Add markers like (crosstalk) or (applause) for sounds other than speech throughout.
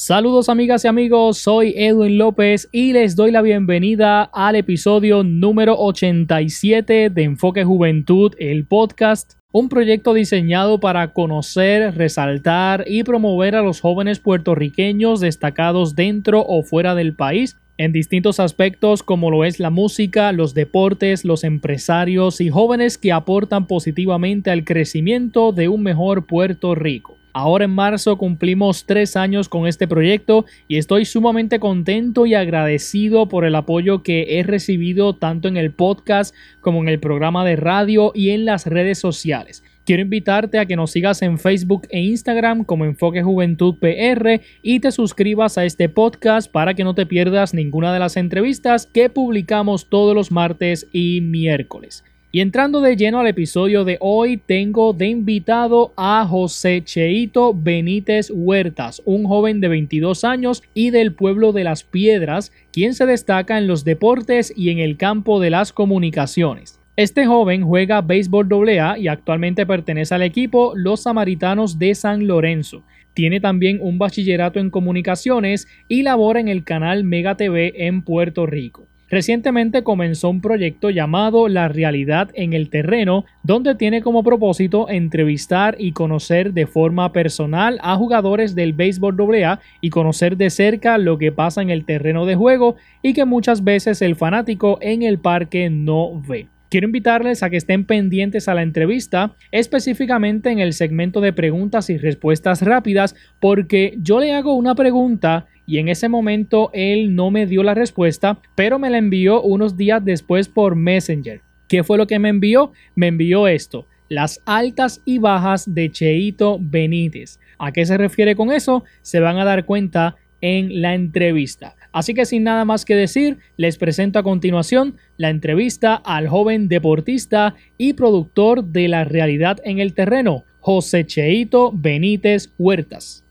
Saludos amigas y amigos, soy Edwin López y les doy la bienvenida al episodio número 87 de Enfoque Juventud, el podcast, un proyecto diseñado para conocer, resaltar y promover a los jóvenes puertorriqueños destacados dentro o fuera del país en distintos aspectos como lo es la música, los deportes, los empresarios y jóvenes que aportan positivamente al crecimiento de un mejor Puerto Rico. Ahora en marzo cumplimos tres años con este proyecto y estoy sumamente contento y agradecido por el apoyo que he recibido tanto en el podcast como en el programa de radio y en las redes sociales. Quiero invitarte a que nos sigas en Facebook e Instagram como Enfoque Juventud PR y te suscribas a este podcast para que no te pierdas ninguna de las entrevistas que publicamos todos los martes y miércoles. Y entrando de lleno al episodio de hoy, tengo de invitado a José Cheito Benítez Huertas, un joven de 22 años y del pueblo de Las Piedras, quien se destaca en los deportes y en el campo de las comunicaciones. Este joven juega béisbol AA y actualmente pertenece al equipo Los Samaritanos de San Lorenzo. Tiene también un bachillerato en comunicaciones y labora en el canal Mega TV en Puerto Rico. Recientemente comenzó un proyecto llamado La Realidad en el Terreno, donde tiene como propósito entrevistar y conocer de forma personal a jugadores del béisbol AA y conocer de cerca lo que pasa en el terreno de juego y que muchas veces el fanático en el parque no ve. Quiero invitarles a que estén pendientes a la entrevista, específicamente en el segmento de preguntas y respuestas rápidas, porque yo le hago una pregunta y en ese momento él no me dio la respuesta, pero me la envió unos días después por Messenger. ¿Qué fue lo que me envió? Me envió esto, las altas y bajas de Cheito Benítez. ¿A qué se refiere con eso? Se van a dar cuenta en la entrevista. Así que sin nada más que decir, les presento a continuación la entrevista al joven deportista y productor de la realidad en el terreno, José Cheito Benítez Huertas.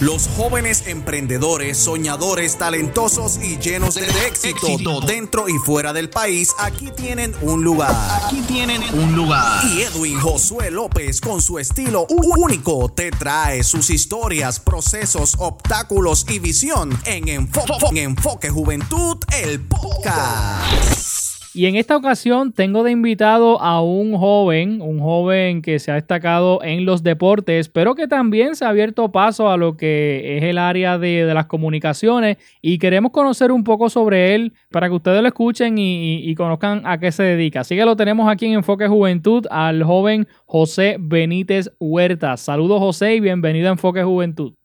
Los jóvenes emprendedores, soñadores, talentosos y llenos de, éxito, dentro y fuera del país, aquí tienen un lugar. Aquí tienen un lugar. Y Edwin Josué López, con su estilo único, te trae sus historias, procesos, obstáculos y visión en Enfoque, en Enfoque Juventud, el podcast. Y en esta ocasión tengo de invitado a un joven, un joven que se ha destacado en los deportes, pero que también se ha abierto paso a lo que es el área de, las comunicaciones y queremos conocer un poco sobre él para que ustedes lo escuchen y, y conozcan a qué se dedica. Así que lo tenemos aquí en Enfoque Juventud al joven José Benítez Huerta. Saludos José y bienvenido a Enfoque Juventud.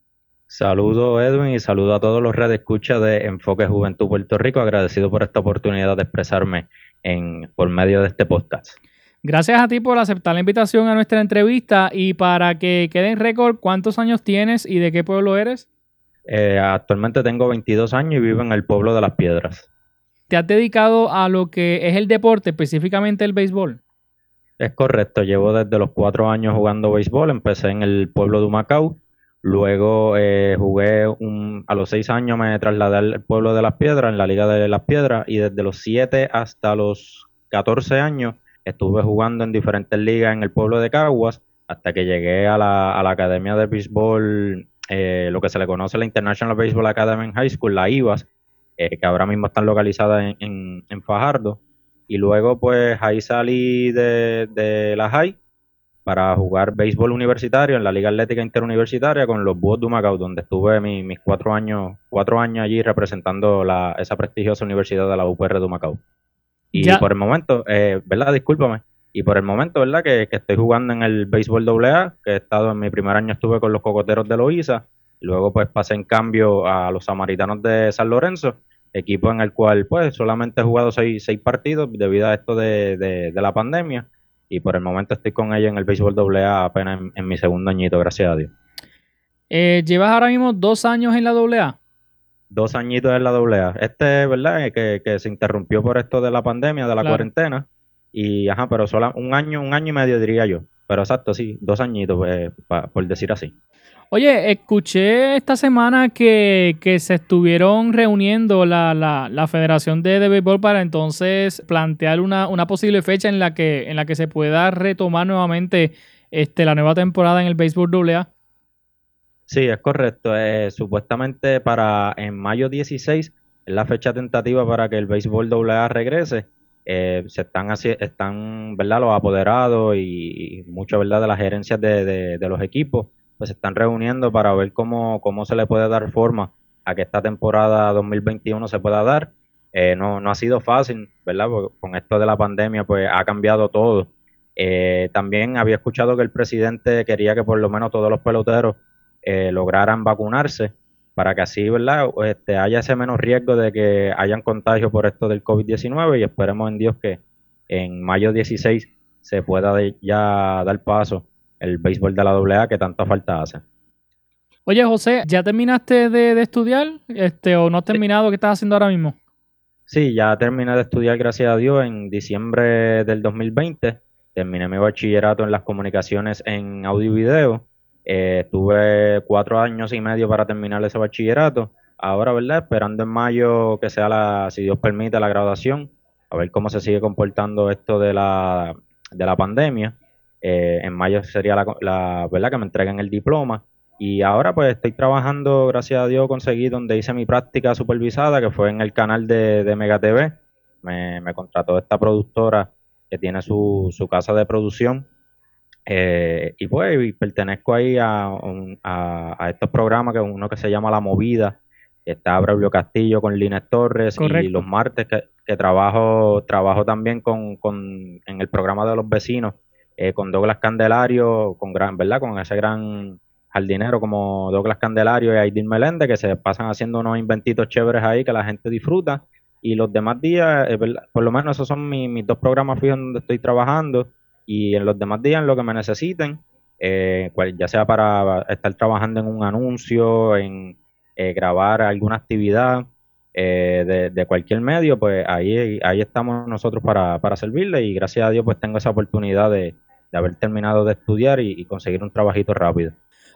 Saludo Edwin y saludo a todos los redes escucha de Enfoque Juventud Puerto Rico. Agradecido por esta oportunidad de expresarme en, por medio de este podcast. Gracias a ti por aceptar la invitación a nuestra entrevista y para que quede en récord, ¿cuántos años tienes y de qué pueblo eres? Eh, actualmente tengo 22 años y vivo en el pueblo de Las Piedras. ¿Te has dedicado a lo que es el deporte, específicamente el béisbol? Es correcto, llevo desde los cuatro años jugando béisbol, empecé en el pueblo de Humacao Luego eh, jugué un, a los seis años me trasladé al pueblo de Las Piedras, en la Liga de Las Piedras, y desde los siete hasta los 14 años estuve jugando en diferentes ligas en el pueblo de Caguas, hasta que llegué a la, a la Academia de Béisbol, eh, lo que se le conoce la International Baseball Academy en High School, la IVAS, eh, que ahora mismo están localizadas en, en, Fajardo. Y luego pues ahí salí de, de la High para jugar béisbol universitario en la Liga Atlética Interuniversitaria con los Búhos de Humacao, donde estuve mis cuatro años, cuatro años allí representando la, esa prestigiosa universidad de la UPR de Humacao. Y por el momento, eh, ¿verdad? Discúlpame. Y por el momento, ¿verdad? Que, estoy que, en el béisbol AA, que he estado en mi primer año estuve con los cocoteros de Loíza, luego pues pasé en cambio a los samaritanos de San Lorenzo, equipo en el cual pues solamente he jugado seis, seis partidos debido a esto de, de la pandemia y por el momento estoy con ella en el béisbol AA apenas en, mi segundo añito, gracias a Dios. Eh, ¿Llevas ahora mismo dos años en la AA? Dos añitos en la AA. Este, ¿verdad? Que, que se interrumpió por esto de la pandemia, de la cuarentena. Y, ajá, pero solo un año, un año y medio diría yo. Pero exacto, sí, dos añitos, pues, por decir así. Oye, escuché esta semana que, se estuvieron reuniendo la, la, Federación de, de, Béisbol para entonces plantear una, una, posible fecha en la que en la que se pueda retomar nuevamente este, la nueva temporada en el béisbol AA. Sí, es correcto. Eh, supuestamente para en mayo 16 es la fecha tentativa para que el béisbol AA regrese. Eh, se están están, ¿verdad? Los apoderados y, muchas, ¿verdad? De las gerencias de, los equipos, pues se están reuniendo para ver cómo, cómo se le puede dar forma a que esta temporada 2021 se pueda dar. Eh, no, no ha sido fácil, ¿verdad? Porque con esto de la pandemia, pues ha cambiado todo. Eh, también había escuchado que el presidente quería que por lo menos todos los peloteros eh, lograran vacunarse para que así, ¿verdad? Este, haya ese menos riesgo de que hayan contagio por esto del COVID-19 y esperemos en Dios que en mayo 16 se pueda ya dar paso el béisbol de la AA que tanta falta hace. Oye, José, ¿ya terminaste de, estudiar este, o no has terminado? ¿Qué estás haciendo ahora mismo? Sí, ya terminé de estudiar, gracias a Dios, en diciembre del 2020. Terminé mi bachillerato en las comunicaciones en audio y video eh, tuve cuatro años y medio para terminar ese bachillerato. Ahora, ¿verdad? Esperando en mayo que sea la, si Dios permite, la graduación, a ver cómo se sigue comportando esto de la, de la pandemia. Eh, en mayo sería la, la, ¿verdad? Que me entreguen el diploma. Y ahora pues estoy trabajando, gracias a Dios, conseguí donde hice mi práctica supervisada, que fue en el canal de, de Mega TV. Me, me contrató esta productora que tiene su, su casa de producción eh, y pues pertenezco ahí a, a, estos programas, que uno que se llama La Movida, está Braulio Castillo con Lines Torres y los martes que, trabajo trabajo también con, con, en el programa de los vecinos eh, con Douglas Candelario, con gran, ¿verdad? Con ese gran jardinero como Douglas Candelario y Aidin Meléndez que se pasan haciendo unos inventitos chéveres ahí que la gente disfruta. Y los demás días, eh, por lo menos esos son mis, dos programas fijos donde estoy trabajando. Y en los demás días en lo que me necesiten, eh, ya sea para estar trabajando en un anuncio, en grabar alguna actividad eh, de, cualquier medio, pues ahí, ahí estamos nosotros para, para servirle. Y gracias a Dios pues tengo esa oportunidad de, haber terminado de estudiar y, conseguir un trabajito rápido.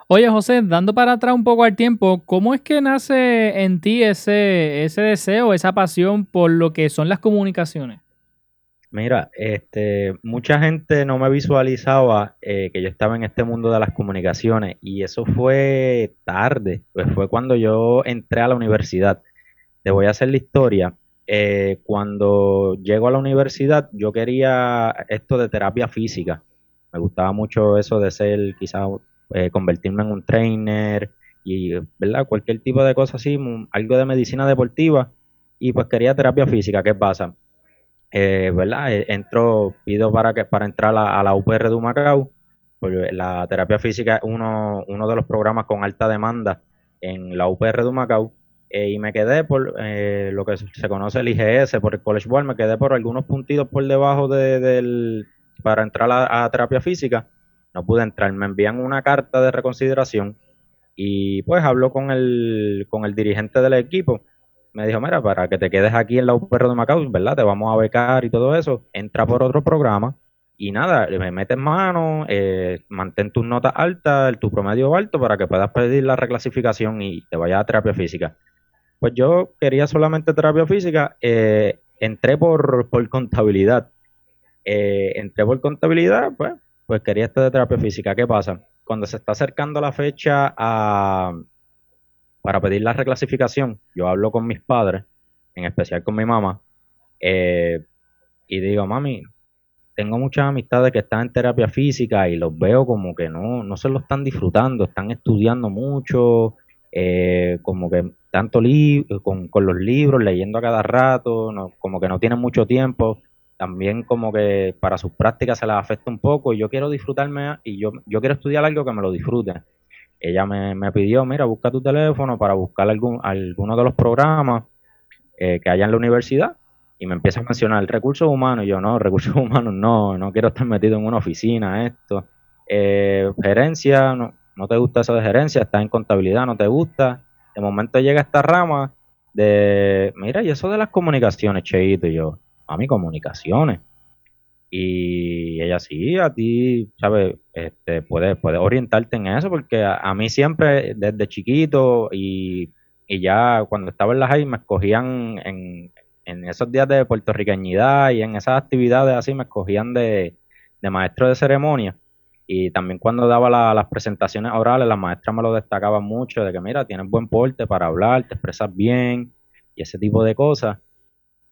Oye José, dando para atrás un poco al tiempo, ¿cómo es que nace en ti ese, ese deseo, esa pasión por lo que son las comunicaciones? Mira, este, mucha gente no me visualizaba eh, que yo estaba en este mundo de las comunicaciones y eso fue tarde, pues fue cuando yo entré a la universidad. Te voy a hacer la historia. Eh, cuando llego a la universidad, yo quería esto de terapia física. Me gustaba mucho eso de ser, quizás, eh, convertirme en un trainer y, ¿verdad? Cualquier tipo de cosa así, algo de medicina deportiva. Y pues quería terapia física. ¿Qué pasa? eh, ¿verdad? Eh, entro, pido para que para entrar a, la UPR de Humacao, porque la terapia física es uno, uno de los programas con alta demanda en la UPR de Humacao, eh, y me quedé por lo que se conoce el IGS, por el College Board, me quedé por algunos puntitos por debajo de, del, para entrar a, terapia física, no pude entrar, me envían una carta de reconsideración y pues hablo con el, con el dirigente del equipo me dijo, mira, para que te quedes aquí en la UPR de Macao, ¿verdad? Te vamos a becar y todo eso, entra por otro programa y nada, me metes mano, eh, mantén tus notas altas, tu promedio alto para que puedas pedir la reclasificación y te vayas a terapia física. Pues yo quería solamente terapia física, eh, entré por, por contabilidad. Eh, entré por contabilidad, pues, pues quería estar de terapia física. ¿Qué pasa? Cuando se está acercando la fecha a, para pedir la reclasificación, yo hablo con mis padres, en especial con mi mamá, eh, y digo, mami, tengo muchas amistades que están en terapia física y los veo como que no, no se lo están disfrutando, están estudiando mucho, eh, como que tanto con, con, los libros, leyendo a cada rato, como que no tienen mucho tiempo, también como que para sus prácticas se les afecta un poco y yo quiero disfrutarme y yo, yo quiero estudiar algo que me lo disfrute ella me, pidió, mira, busca tu teléfono para buscar algún, alguno de los programas eh, que haya en la universidad y me empieza a mencionar recursos humanos y yo no, recursos (laughs) humanos no, no quiero estar metido en una oficina, esto. Eh, gerencia, no, no te gusta eso de gerencia, estás en contabilidad, no te gusta. De momento llega esta rama de, mira, y eso de las comunicaciones, Cheito, y yo, a mí comunicaciones. Y ella sí, a ti, ¿sabes? Este, puedes, puedes orientarte en eso, porque a, mí siempre, desde chiquito y, ya cuando estaba en la high, me escogían en, esos días de puertorriqueñidad y en esas actividades así, me escogían de, maestro de ceremonia. Y también cuando daba las presentaciones orales, la maestra me lo destacaba mucho, de que mira, tienes buen porte para hablar, te expresas bien y ese tipo de cosas.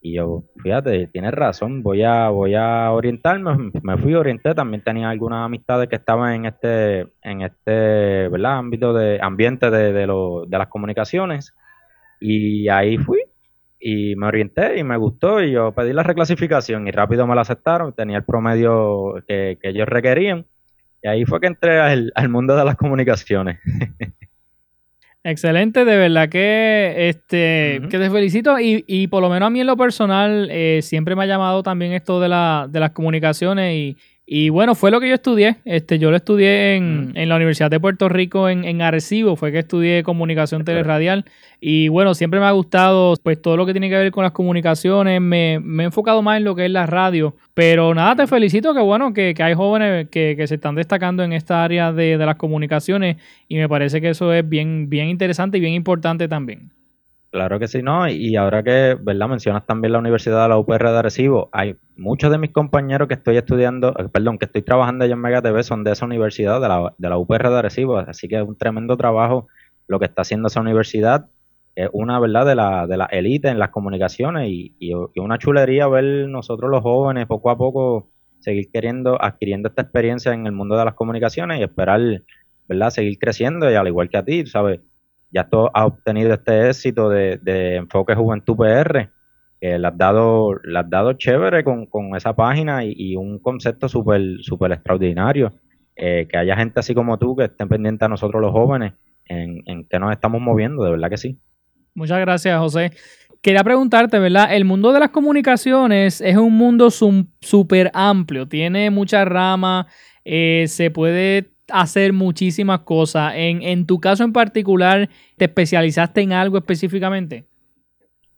Y yo, fíjate, tienes razón, voy a, voy a orientarme, me fui orienté, también tenía algunas amistades que estaban en este, en este, ¿verdad? ámbito de ambiente de, de, lo, de las comunicaciones. Y ahí fui y me orienté y me gustó y yo pedí la reclasificación y rápido me la aceptaron, tenía el promedio que, ellos requerían. Y ahí fue que entré al mundo de las comunicaciones. (laughs) Excelente, de verdad que, este, que te felicito. Y, y, por lo menos a mí en lo personal eh, siempre me ha llamado también esto de, la, de las comunicaciones y, y bueno, fue lo que yo estudié. Este, yo lo estudié en, mm. la Universidad de Puerto Rico en, en, Arecibo, fue que estudié comunicación teleradial. Y bueno, siempre me ha gustado pues todo lo que tiene que ver con las comunicaciones. Me, me he enfocado más en lo que es la radio. Pero nada, te felicito que bueno, que, que hay jóvenes que, que, se están destacando en esta área de, de las comunicaciones. Y me parece que eso es bien, bien interesante y bien importante también. Claro que sí, ¿no? Y ahora que, ¿verdad? Mencionas también la Universidad de la UPR de Arecibo, hay muchos de mis compañeros que estoy estudiando, eh, perdón, que estoy trabajando allá en Mega TV son de esa universidad, de la, de la UPR de Arecibo, así que es un tremendo trabajo lo que está haciendo esa universidad, es una, ¿verdad? De la, de la élite en las comunicaciones y, y, una chulería ver nosotros los jóvenes poco a poco seguir queriendo, adquiriendo esta experiencia en el mundo de las comunicaciones y esperar, ¿verdad? Seguir creciendo y al igual que a ti, ¿sabes? Ya tú has obtenido este éxito de, Enfoque Juventud PR, que le has dado, le has dado chévere con, esa página y, un concepto súper super extraordinario. Eh, que haya gente así como tú que estén pendiente a nosotros los jóvenes en, en que nos estamos moviendo, de verdad que sí. Muchas gracias, José. Quería preguntarte, ¿verdad? El mundo de las comunicaciones es un mundo súper amplio, tiene muchas ramas, eh, se puede hacer muchísimas cosas. En, en tu caso en particular, ¿te especializaste en algo específicamente?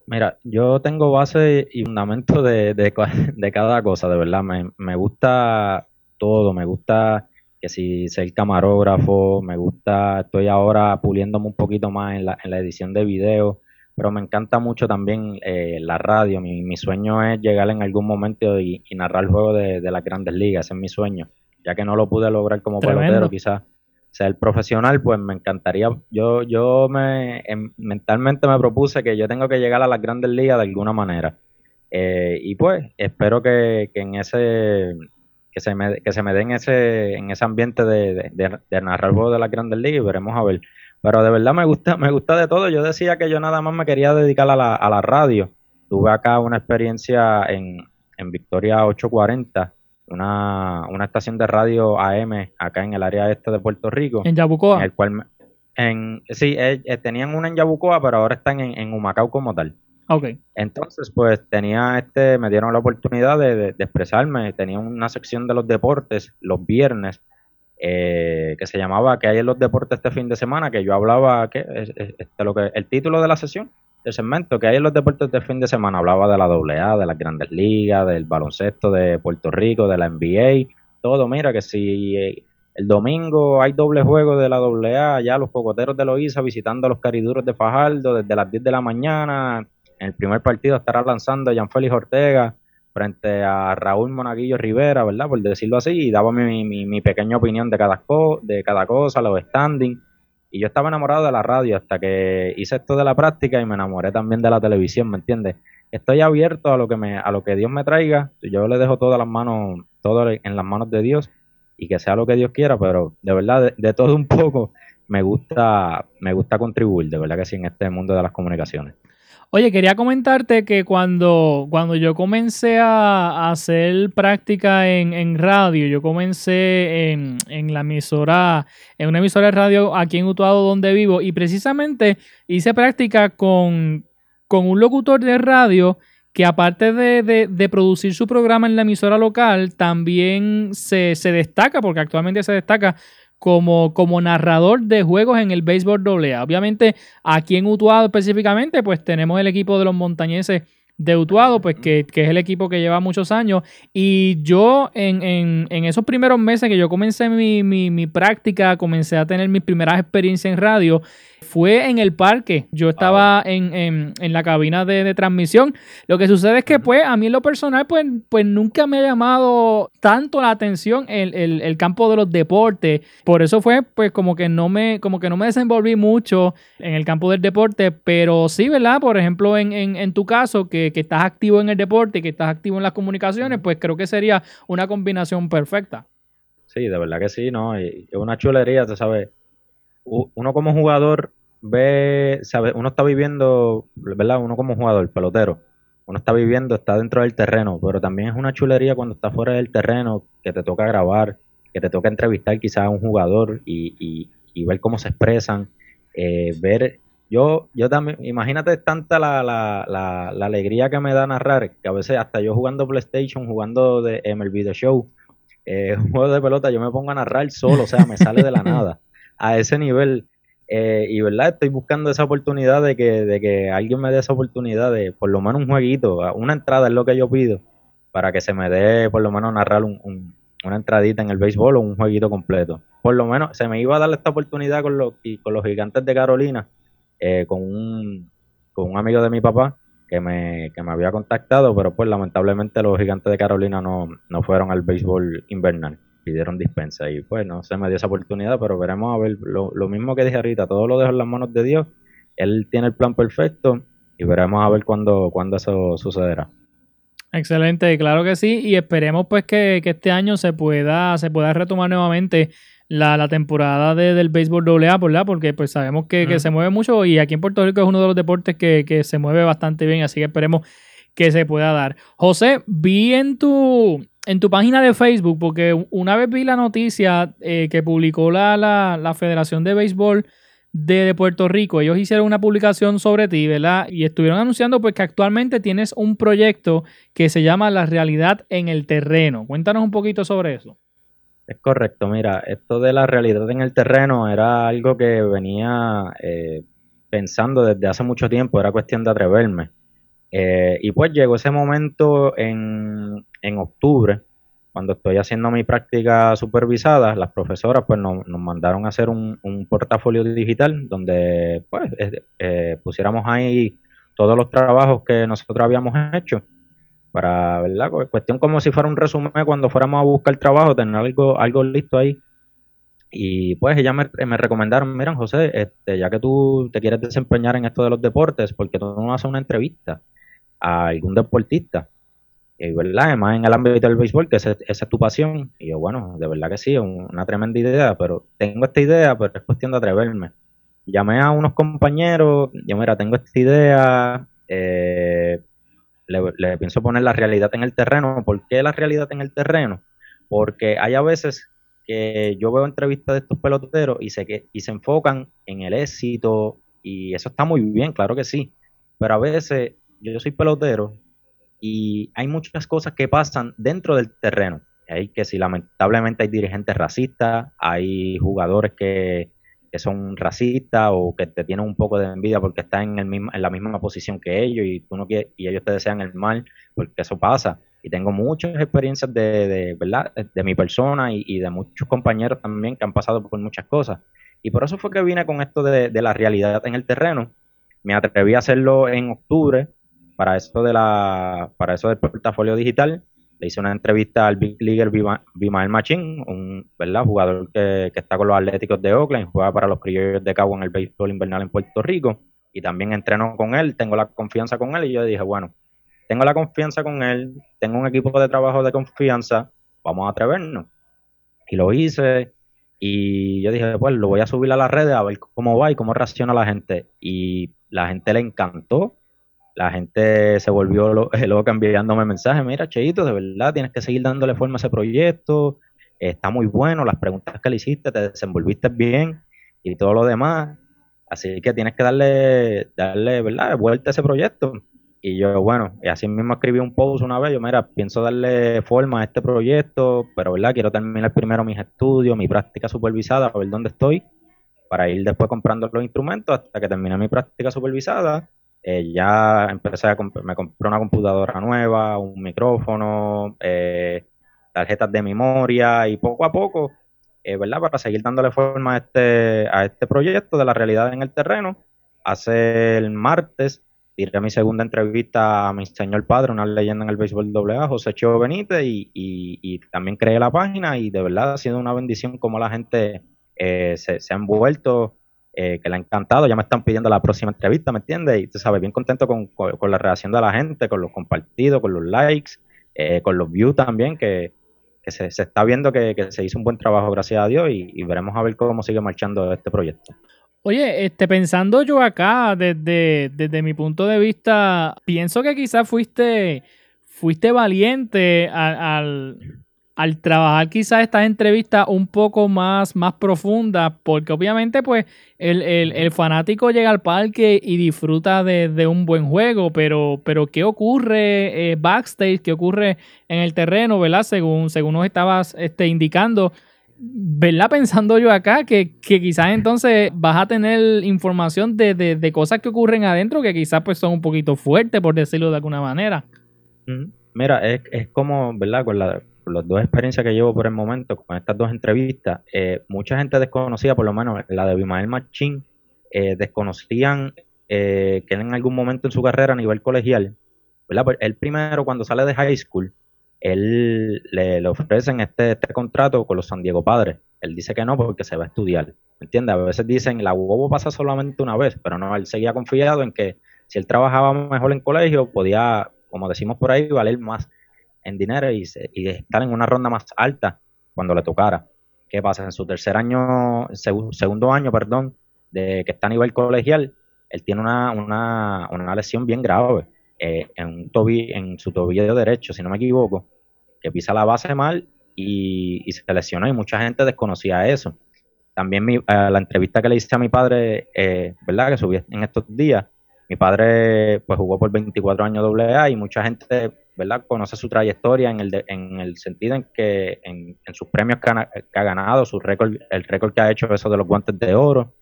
Mira, yo tengo base y fundamento de, (laughs) de, cada cosa, de verdad. Me, me, gusta todo, me gusta que si ser camarógrafo, me gusta, estoy ahora puliéndome un poquito más en la, en la edición de video, pero me encanta mucho también eh, la radio. Mi, mi, sueño es llegar en algún momento y, narrar el juego de, de las grandes ligas, ese es mi sueño ya que no lo pude lograr como pelotero, quizás ser profesional, pues me encantaría. Yo, yo me em, mentalmente me propuse que yo tengo que llegar a las grandes ligas de alguna manera. Eh, y pues espero que, en ese que se me, que se me den ese, en ese ambiente de, de, narrar de las grandes ligas y veremos a ver. Pero de verdad me gusta, me gusta de todo. Yo decía que yo nada más me quería dedicar a la, a la radio. Tuve acá una experiencia en, en Victoria 840 una, una estación de radio AM acá en el área este de Puerto Rico. En Yabucoa. En el cual, en, sí, eh, eh, tenían una en Yabucoa, pero ahora están en, en Humacao como tal. Okay. Entonces, pues tenía este, me dieron la oportunidad de, expresarme. Tenía una sección de los deportes los viernes eh, que se llamaba ¿Qué hay en los deportes este fin de semana? Que yo hablaba, que este, lo que el título de la sesión el segmento que hay en los deportes de fin de semana. Hablaba de la AA, de las grandes ligas, del baloncesto de Puerto Rico, de la NBA, todo. Mira que si eh, el domingo hay doble juego de la AA, ya los cocoteros de Loíza visitando los cariduros de Fajardo desde las 10 de la mañana. En el primer partido estará lanzando Jean Félix Ortega frente a Raúl Monaguillo Rivera, ¿verdad? Por decirlo así, y daba mi, mi, mi pequeña opinión de cada, de cada cosa, los standings y yo estaba enamorado de la radio hasta que hice esto de la práctica y me enamoré también de la televisión, ¿me entiendes? Estoy abierto a lo que me, a lo que Dios me traiga. Yo le dejo todas las manos, todo en las manos de Dios y que sea lo que Dios quiera, pero de verdad, de, todo un poco, me gusta, me gusta contribuir, de verdad que sí, en este mundo de las comunicaciones. Oye, quería comentarte que cuando, cuando yo comencé a, hacer práctica en, radio, yo comencé en, la emisora, en una emisora de radio aquí en Utuado donde vivo, y precisamente hice práctica con, un locutor de radio que aparte de, producir su programa en la emisora local, también se, se destaca, porque actualmente se destaca como, como narrador de juegos en el béisbol AA. Obviamente, aquí en Utuado específicamente, pues tenemos el equipo de los montañeses de Utuado, pues que, que, es el equipo que lleva muchos años. Y yo en, en, en esos primeros meses que yo comencé mi, mi, mi, práctica, comencé a tener mis primeras experiencias en radio, fue en el parque. Yo estaba en, en, en, la cabina de, de, transmisión. Lo que sucede es que, pues, a mí en lo personal, pues, pues nunca me ha llamado tanto la atención el, el, el, campo de los deportes. Por eso fue, pues, como que no me, como que no me desenvolví mucho en el campo del deporte. Pero sí, ¿verdad? Por ejemplo, en, en tu caso, que, que estás activo en el deporte, que estás activo en las comunicaciones, pues creo que sería una combinación perfecta. Sí, de verdad que sí, ¿no? Y es una chulería, tú sabes. Uno como jugador ve, sabe, uno está viviendo, ¿verdad? Uno como jugador, pelotero, uno está viviendo, está dentro del terreno, pero también es una chulería cuando está fuera del terreno, que te toca grabar, que te toca entrevistar quizás a un jugador y, y, ver cómo se expresan, eh, ver, yo, yo también, imagínate tanta la, la, la, la, alegría que me da narrar, que a veces hasta yo jugando PlayStation, jugando de MLB The Show, eh, un (laughs) juego de pelota, yo me pongo a narrar solo, o sea, me sale de la (laughs) nada, a ese nivel eh, y verdad, estoy buscando esa oportunidad de que, de que alguien me dé esa oportunidad de por lo menos un jueguito, una entrada es lo que yo pido, para que se me dé por lo menos narrar un, una entradita en el béisbol o un jueguito completo. Por lo menos se me iba a dar esta oportunidad con los, con los gigantes de Carolina, eh, con, un, con un amigo de mi papá que me, que me había contactado, pero pues lamentablemente los gigantes de Carolina no, no fueron al béisbol invernal pidieron dispensa y pues no se me dio esa oportunidad, pero veremos a ver lo, mismo que dije ahorita, todo lo dejo en las manos de Dios, Él tiene el plan perfecto y veremos a ver cuándo, cuándo eso sucederá. Excelente, claro que sí, y esperemos pues que, este año se pueda, se pueda retomar nuevamente la, temporada del béisbol AA, ¿verdad? Porque pues sabemos que, se mueve mucho y aquí en Puerto Rico es uno de los deportes que, que se mueve bastante bien, así que esperemos que se pueda dar. José, vi en tu, en tu página de Facebook, porque una vez vi la noticia eh, que publicó la, la, Federación de Béisbol de, Puerto Rico, ellos hicieron una publicación sobre ti, ¿verdad? Y estuvieron anunciando pues que actualmente tienes un proyecto que se llama La Realidad en el Terreno. Cuéntanos un poquito sobre eso. Es correcto, mira, esto de la realidad en el terreno era algo que venía eh, pensando desde hace mucho tiempo, era cuestión de atreverme. Eh, y pues llegó ese momento en, en, octubre, cuando estoy haciendo mi práctica supervisada, las profesoras pues nos, mandaron a hacer un, portafolio digital donde pues eh, pusiéramos ahí todos los trabajos que nosotros habíamos hecho para, ¿verdad? Cuestión como si fuera un resumen cuando fuéramos a buscar trabajo, tener algo, algo listo ahí. Y pues ellas me, me, recomendaron, miren José, este, ya que tú te quieres desempeñar en esto de los deportes, porque tú no haces una entrevista a algún deportista, y ¿verdad? Además en el ámbito del béisbol, que esa, es tu pasión. Y yo, bueno, de verdad que sí, una tremenda idea, pero tengo esta idea, pero es cuestión de atreverme. Llamé a unos compañeros, yo mira, tengo esta idea, eh, le, pienso poner la realidad en el terreno. ¿Por qué la realidad en el terreno? Porque hay a veces que yo veo entrevistas de estos peloteros y, sé que, y se enfocan en el éxito y eso está muy bien, claro que sí, pero a veces yo soy pelotero y hay muchas cosas que pasan dentro del terreno. Hay que si lamentablemente hay dirigentes racistas, hay jugadores que, son racistas o que te tienen un poco de envidia porque están en, el mismo, en la misma posición que ellos y tú no quieres, y ellos te desean el mal, porque eso pasa. Y tengo muchas experiencias de, ¿verdad? de mi persona y, de muchos compañeros también que han pasado por muchas cosas. Y por eso fue que vine con esto de, de la realidad en el terreno. Me atreví a hacerlo en octubre, para eso de la para eso del portafolio digital le hice una entrevista al Big Leaguer Bimael Machín, un ¿verdad? jugador que, está con los Atléticos de Oakland, juega para los criollos de Cabo en el béisbol invernal en Puerto Rico, y también entreno con él, tengo la confianza con él, y yo dije, bueno, tengo la confianza con él, tengo un equipo de trabajo de confianza, vamos a atrevernos. Y lo hice, y yo dije, pues lo voy a subir a las redes a ver cómo va y cómo reacciona la gente. Y la gente le encantó, la gente se volvió (laughs) loca enviándome mensajes, mira, Cheito, de verdad tienes que seguir dándole forma a ese proyecto, está muy bueno, las preguntas que le hiciste, te desenvolviste bien y todo lo demás, así que tienes que darle, darle, ¿verdad?, vuelta a ese proyecto. Y yo, bueno, y así mismo escribí un post una vez, yo, mira, pienso darle forma a este proyecto, pero, ¿verdad?, quiero terminar primero mis estudios, mi práctica supervisada, a ver dónde estoy, para ir después comprando los instrumentos hasta que termine mi práctica supervisada eh, ya empecé a me compré una computadora nueva, un micrófono, eh, tarjetas de memoria y poco a poco, eh, ¿verdad? Para seguir dándole forma a este, a este proyecto de la realidad en el terreno. Hace el martes tiré mi segunda entrevista a mi señor padre, una leyenda en el béisbol AA, José Chivo Benítez, y, y, también creé la página y de verdad ha sido una bendición como la gente se, se ha envuelto eh, que le ha encantado, ya me están pidiendo la próxima entrevista, ¿me entiendes? Y tú sabes, bien contento con, la reacción de la gente, con los compartidos, con los likes, eh, con los views también, que, se, está viendo que, se hizo un buen trabajo, gracias a Dios, y, veremos a ver cómo sigue marchando este proyecto. Oye, este, pensando yo acá, desde, desde mi punto de vista, pienso que quizás fuiste, fuiste valiente al al trabajar quizás estas entrevistas un poco más, más profundas, porque obviamente pues el, fanático llega al parque y disfruta de, un buen juego, pero, pero ¿qué ocurre eh, backstage? ¿Qué ocurre en el terreno, verdad? Según, según nos estabas este, indicando, ¿verdad? Pensando yo acá que, quizás entonces vas a tener información de, de, cosas que ocurren adentro que quizás pues son un poquito fuertes, por decirlo de alguna manera. Mira, es, es como, ¿verdad? Con la las dos experiencias que llevo por el momento, con estas dos entrevistas, eh, mucha gente desconocía, por lo menos la de Bimael Machín, eh, desconocían eh, que en algún momento en su carrera a nivel colegial, ¿verdad? Pues él primero cuando sale de high school, él le, ofrecen este, este contrato con los San Diego Padres. Él dice que no porque se va a estudiar. ¿Me entiendes? A veces dicen, la huevo pasa solamente una vez, pero no, él seguía confiado en que si él trabajaba mejor en colegio, podía, como decimos por ahí, valer más en dinero y, estar en una ronda más alta cuando le tocara. ¿Qué pasa? En su tercer año, segundo año, perdón, de que está a nivel colegial, él tiene una, una, una lesión bien grave eh, en, un en su tobillo derecho, si no me equivoco, que pisa la base mal y, se lesionó y mucha gente desconocía eso. También mi, eh, la entrevista que le hice a mi padre, eh, ¿verdad? Que subí en estos días, mi padre pues jugó por 24 años AA y mucha gente ¿verdad? Conoce su trayectoria en el, en el sentido en que en, sus premios que ha, ganado, su récord, el récord que ha hecho eso de los guantes de oro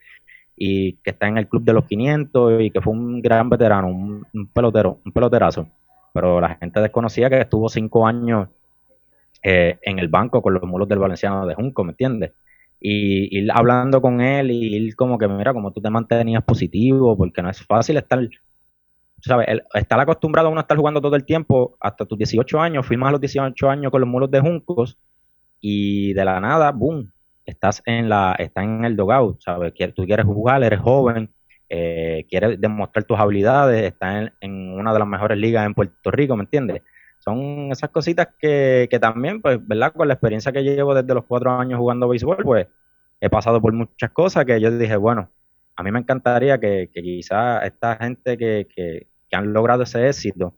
y que está en el club de los 500 y que fue un gran veterano, un, pelotero, un peloterazo. Pero la gente desconocía que estuvo cinco años eh, en el banco con los mulos del Valenciano de Junco, ¿me entiendes? Y ir hablando con él y ir como que, mira, como tú te mantenías positivo, porque no es fácil estar sabes, estar acostumbrado a uno a estar jugando todo el tiempo hasta tus 18 años, firmas a los 18 años con los muros de Juncos y de la nada, boom, estás en la estás en el dogout, ¿sabes? Tú quieres jugar, eres joven, eh, quieres demostrar tus habilidades, estás en, una de las mejores ligas en Puerto Rico, ¿me entiendes? Son esas cositas que, que también, pues, ¿verdad? Con la experiencia que llevo desde los cuatro años jugando béisbol, pues, he pasado por muchas cosas que yo dije, bueno, a mí me encantaría que, que quizá esta gente que, que, han logrado ese éxito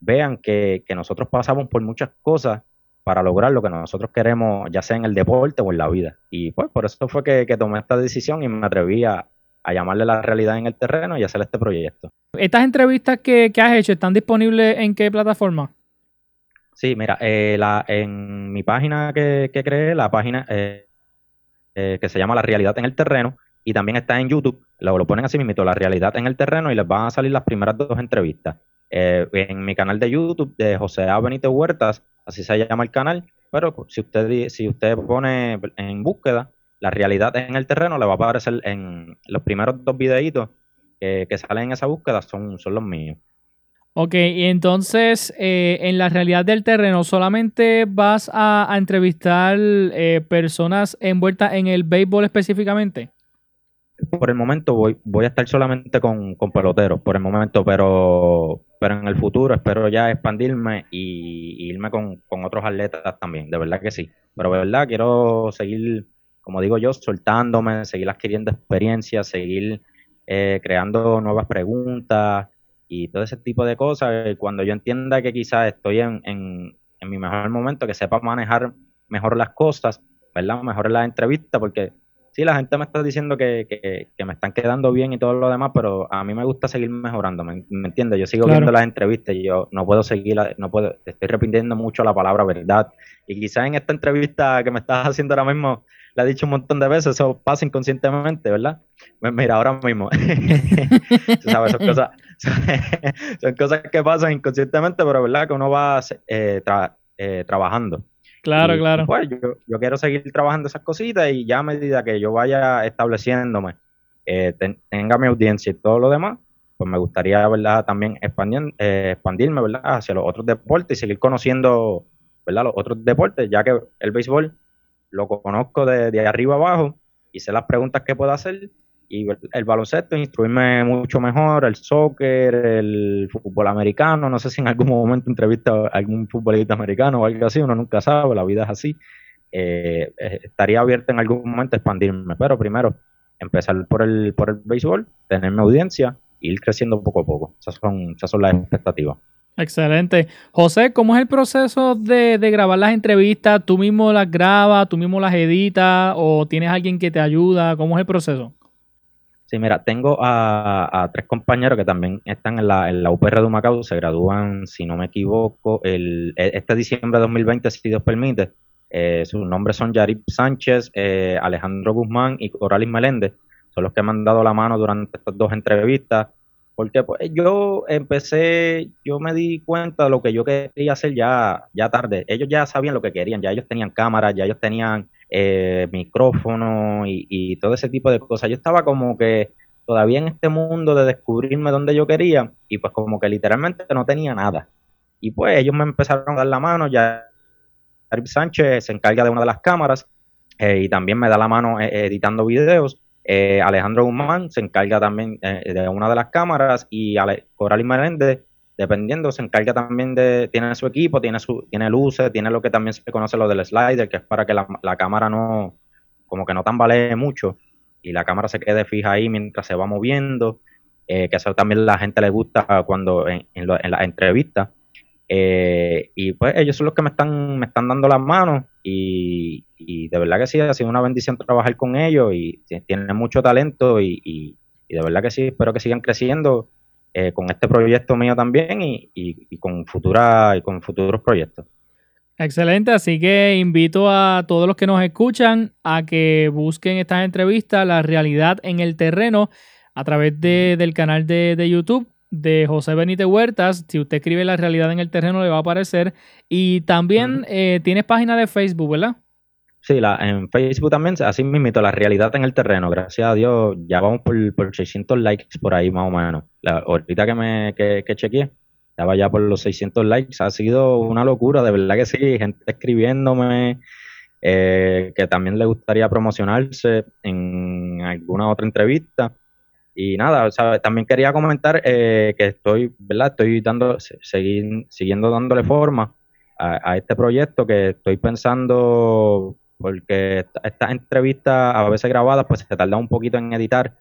vean que, nosotros pasamos por muchas cosas para lograr lo que nosotros queremos, ya sea en el deporte o en la vida. Y pues por eso fue que, tomé esta decisión y me atreví a, llamarle la realidad en el terreno y hacer este proyecto. ¿Estas entrevistas que, has hecho están disponibles en qué plataforma? Sí, mira, eh, la, en mi página que, que creé, la página eh, eh, que se llama La Realidad en el Terreno, y también está en YouTube, lo, lo ponen así mismo, la realidad en el terreno y les van a salir las primeras dos entrevistas. Eh, en mi canal de YouTube de José A. Huertas, así se llama el canal, pero si usted, si usted pone en búsqueda la realidad en el terreno, le va a aparecer en los primeros dos videitos que salen en esa búsqueda, son, son los míos. Ok, y entonces eh, en la realidad del terreno, ¿solamente vas a, entrevistar eh, personas envueltas en el béisbol específicamente? Por el momento voy, voy a estar solamente con, con peloteros, por el momento, pero, pero en el futuro espero ya expandirme y, irme con, otros atletas también, de verdad que sí. Pero de verdad quiero seguir, como digo yo, soltándome, seguir adquiriendo experiencia, seguir eh, creando nuevas preguntas y todo ese tipo de cosas. Cuando yo entienda que quizás estoy en, en, en mi mejor momento, que sepa manejar mejor las cosas, ¿verdad? Mejor en la entrevista, porque sí, la gente me está diciendo que, que, me están quedando bien y todo lo demás, pero a mí me gusta seguir mejorando, ¿me, entiendes? Yo sigo viendo las entrevistas y yo no puedo seguir, no puedo, estoy repitiendo mucho la palabra verdad. Y quizás en esta entrevista que me estás haciendo ahora mismo, le he dicho un montón de veces, eso pasa inconscientemente, ¿verdad? Mira, ahora mismo. (laughs) ¿Sabes? Son, cosas, (laughs) son cosas que pasan inconscientemente, pero ¿verdad? Que uno va eh, eh, trabajando. Claro, claro. Pues yo, quiero seguir trabajando esas cositas y ya a medida que yo vaya estableciéndome, eh, tenga mi audiencia y todo lo demás, pues me gustaría, ¿verdad? También expandir, expandirme, ¿verdad? Hacia los otros deportes y seguir conociendo, ¿verdad? Los otros deportes, ya que el béisbol lo conozco de, de arriba abajo y sé las preguntas que puedo hacer y el, baloncesto, instruirme mucho mejor, el soccer, el fútbol americano, no sé si en algún momento entrevista a algún futbolista americano o algo así, uno nunca sabe, la vida es así. Eh, eh, estaría abierto en algún momento a expandirme, pero primero empezar por el, por el béisbol, tener mi audiencia e ir creciendo poco a poco. Esas son, esas son las expectativas. Excelente. José, ¿cómo es el proceso de, grabar las entrevistas? ¿Tú mismo las grabas, tú mismo las editas o tienes alguien que te ayuda? ¿Cómo es el proceso? Sí, mira, tengo a, tres compañeros que también están en la, en la UPR de Humacao, se gradúan, si no me equivoco, el, e, este diciembre de 2020, si Dios permite. Eh, sus nombres son Yarib Sánchez, eh, Alejandro Guzmán y Coralis Meléndez. Son los que me han dado la mano durante estas dos entrevistas. Porque pues, yo empecé, yo me di cuenta de lo que yo quería hacer ya, ya tarde. Ellos ya sabían lo que querían, ya ellos tenían cámaras, ya ellos tenían eh, micrófono y, todo ese tipo de cosas. Yo estaba como que todavía en este mundo de descubrirme donde yo quería y pues como que literalmente no tenía nada. Y pues ellos me empezaron a dar la mano, ya Arif Sánchez se encarga de una de las cámaras eh, y también me da la mano eh, editando videos eh, Alejandro Guzmán se encarga también de una de las cámaras y Ale Coral y Meléndez, dependiendo, se encarga también de, tiene su equipo, tiene su, tiene luces, tiene lo que también se conoce lo del slider, que es para que la, cámara no, como que no tambalee mucho y la cámara se quede fija ahí mientras se va moviendo, eh, que eso también la gente le gusta cuando en, en, en las entrevistas. Eh, y pues ellos son los que me están, me están dando las manos y, de verdad que sí, ha sido una bendición trabajar con ellos y tienen mucho talento y, de verdad que sí, espero que sigan creciendo eh, con este proyecto mío también y, con, futura, y con futuros proyectos. Excelente, así que invito a todos los que nos escuchan a que busquen estas entrevistas, la realidad en el terreno, a través de, del canal de, de YouTube de José Benítez Huertas. Si usted escribe la realidad en el terreno, le va a aparecer. Y también eh, tienes página de Facebook, ¿verdad? Sí, la, en Facebook también, así mismo, la realidad en el terreno. Gracias a Dios, ya vamos por, por 600 likes por ahí más o menos. La, ahorita que me que, que chequeé, estaba ya por los 600 likes. Ha sido una locura, de verdad que sí. Gente escribiéndome, eh, que también le gustaría promocionarse en alguna otra entrevista. Y nada, también quería comentar eh, que estoy, ¿verdad? Estoy dando, seguir, siguiendo dándole forma a, este proyecto que estoy pensando, porque estas entrevistas a veces grabadas, pues se tarda un poquito en editar.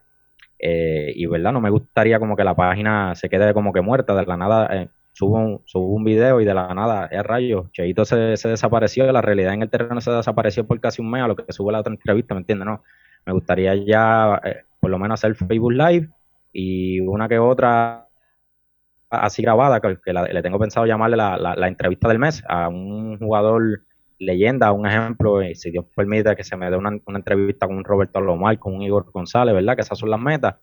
Eh, y verdad, no me gustaría como que la página se quede como que muerta, de la nada eh, subo, un, subo un video y de la nada, es rayo, Cheito se, se desapareció, la realidad en el terreno se desapareció por casi un mes a lo que sube la otra entrevista, ¿me entiendes? No, me gustaría ya por lo menos hacer Facebook Live y una que otra así grabada, que, le tengo pensado llamarle la, entrevista del mes a un jugador leyenda, un ejemplo, y si Dios permite que se me dé una, entrevista con un Roberto Lomar, con un Igor González, ¿verdad? Que esas son las metas,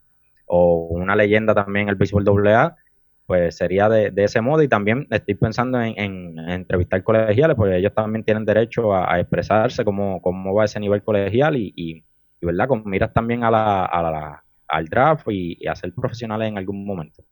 o una leyenda también en el béisbol AA, pues sería de, ese modo y también estoy pensando en, entrevistar colegiales, porque ellos también tienen derecho a, expresarse cómo, cómo va ese nivel colegial y y verdad, con miras también a la, a la, al draft y, y a ser profesionales en algún momento.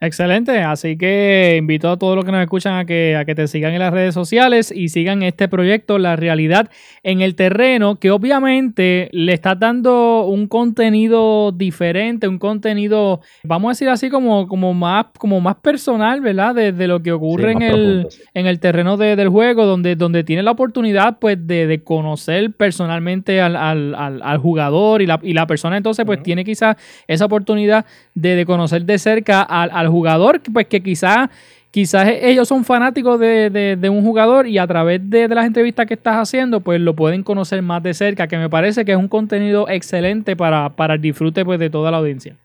Excelente, así que invito a todos los que nos escuchan a que, a que te sigan en las redes sociales y sigan este proyecto, La Realidad en el Terreno, que obviamente le está dando un contenido diferente, un contenido, vamos a decir así, como, como, más, como más personal, ¿verdad? De, lo que ocurre en, el, en el terreno del juego, donde, donde tiene la oportunidad pues de, conocer personalmente al, al, jugador y la, y la, persona. Entonces pues tiene quizás esa oportunidad de, conocer de cerca al jugador, pues que quizás quizás ellos son fanáticos de, un jugador y a través de, las entrevistas que estás haciendo, pues lo pueden conocer más de cerca, que me parece que es un contenido excelente para, para el disfrute pues, de toda la audiencia.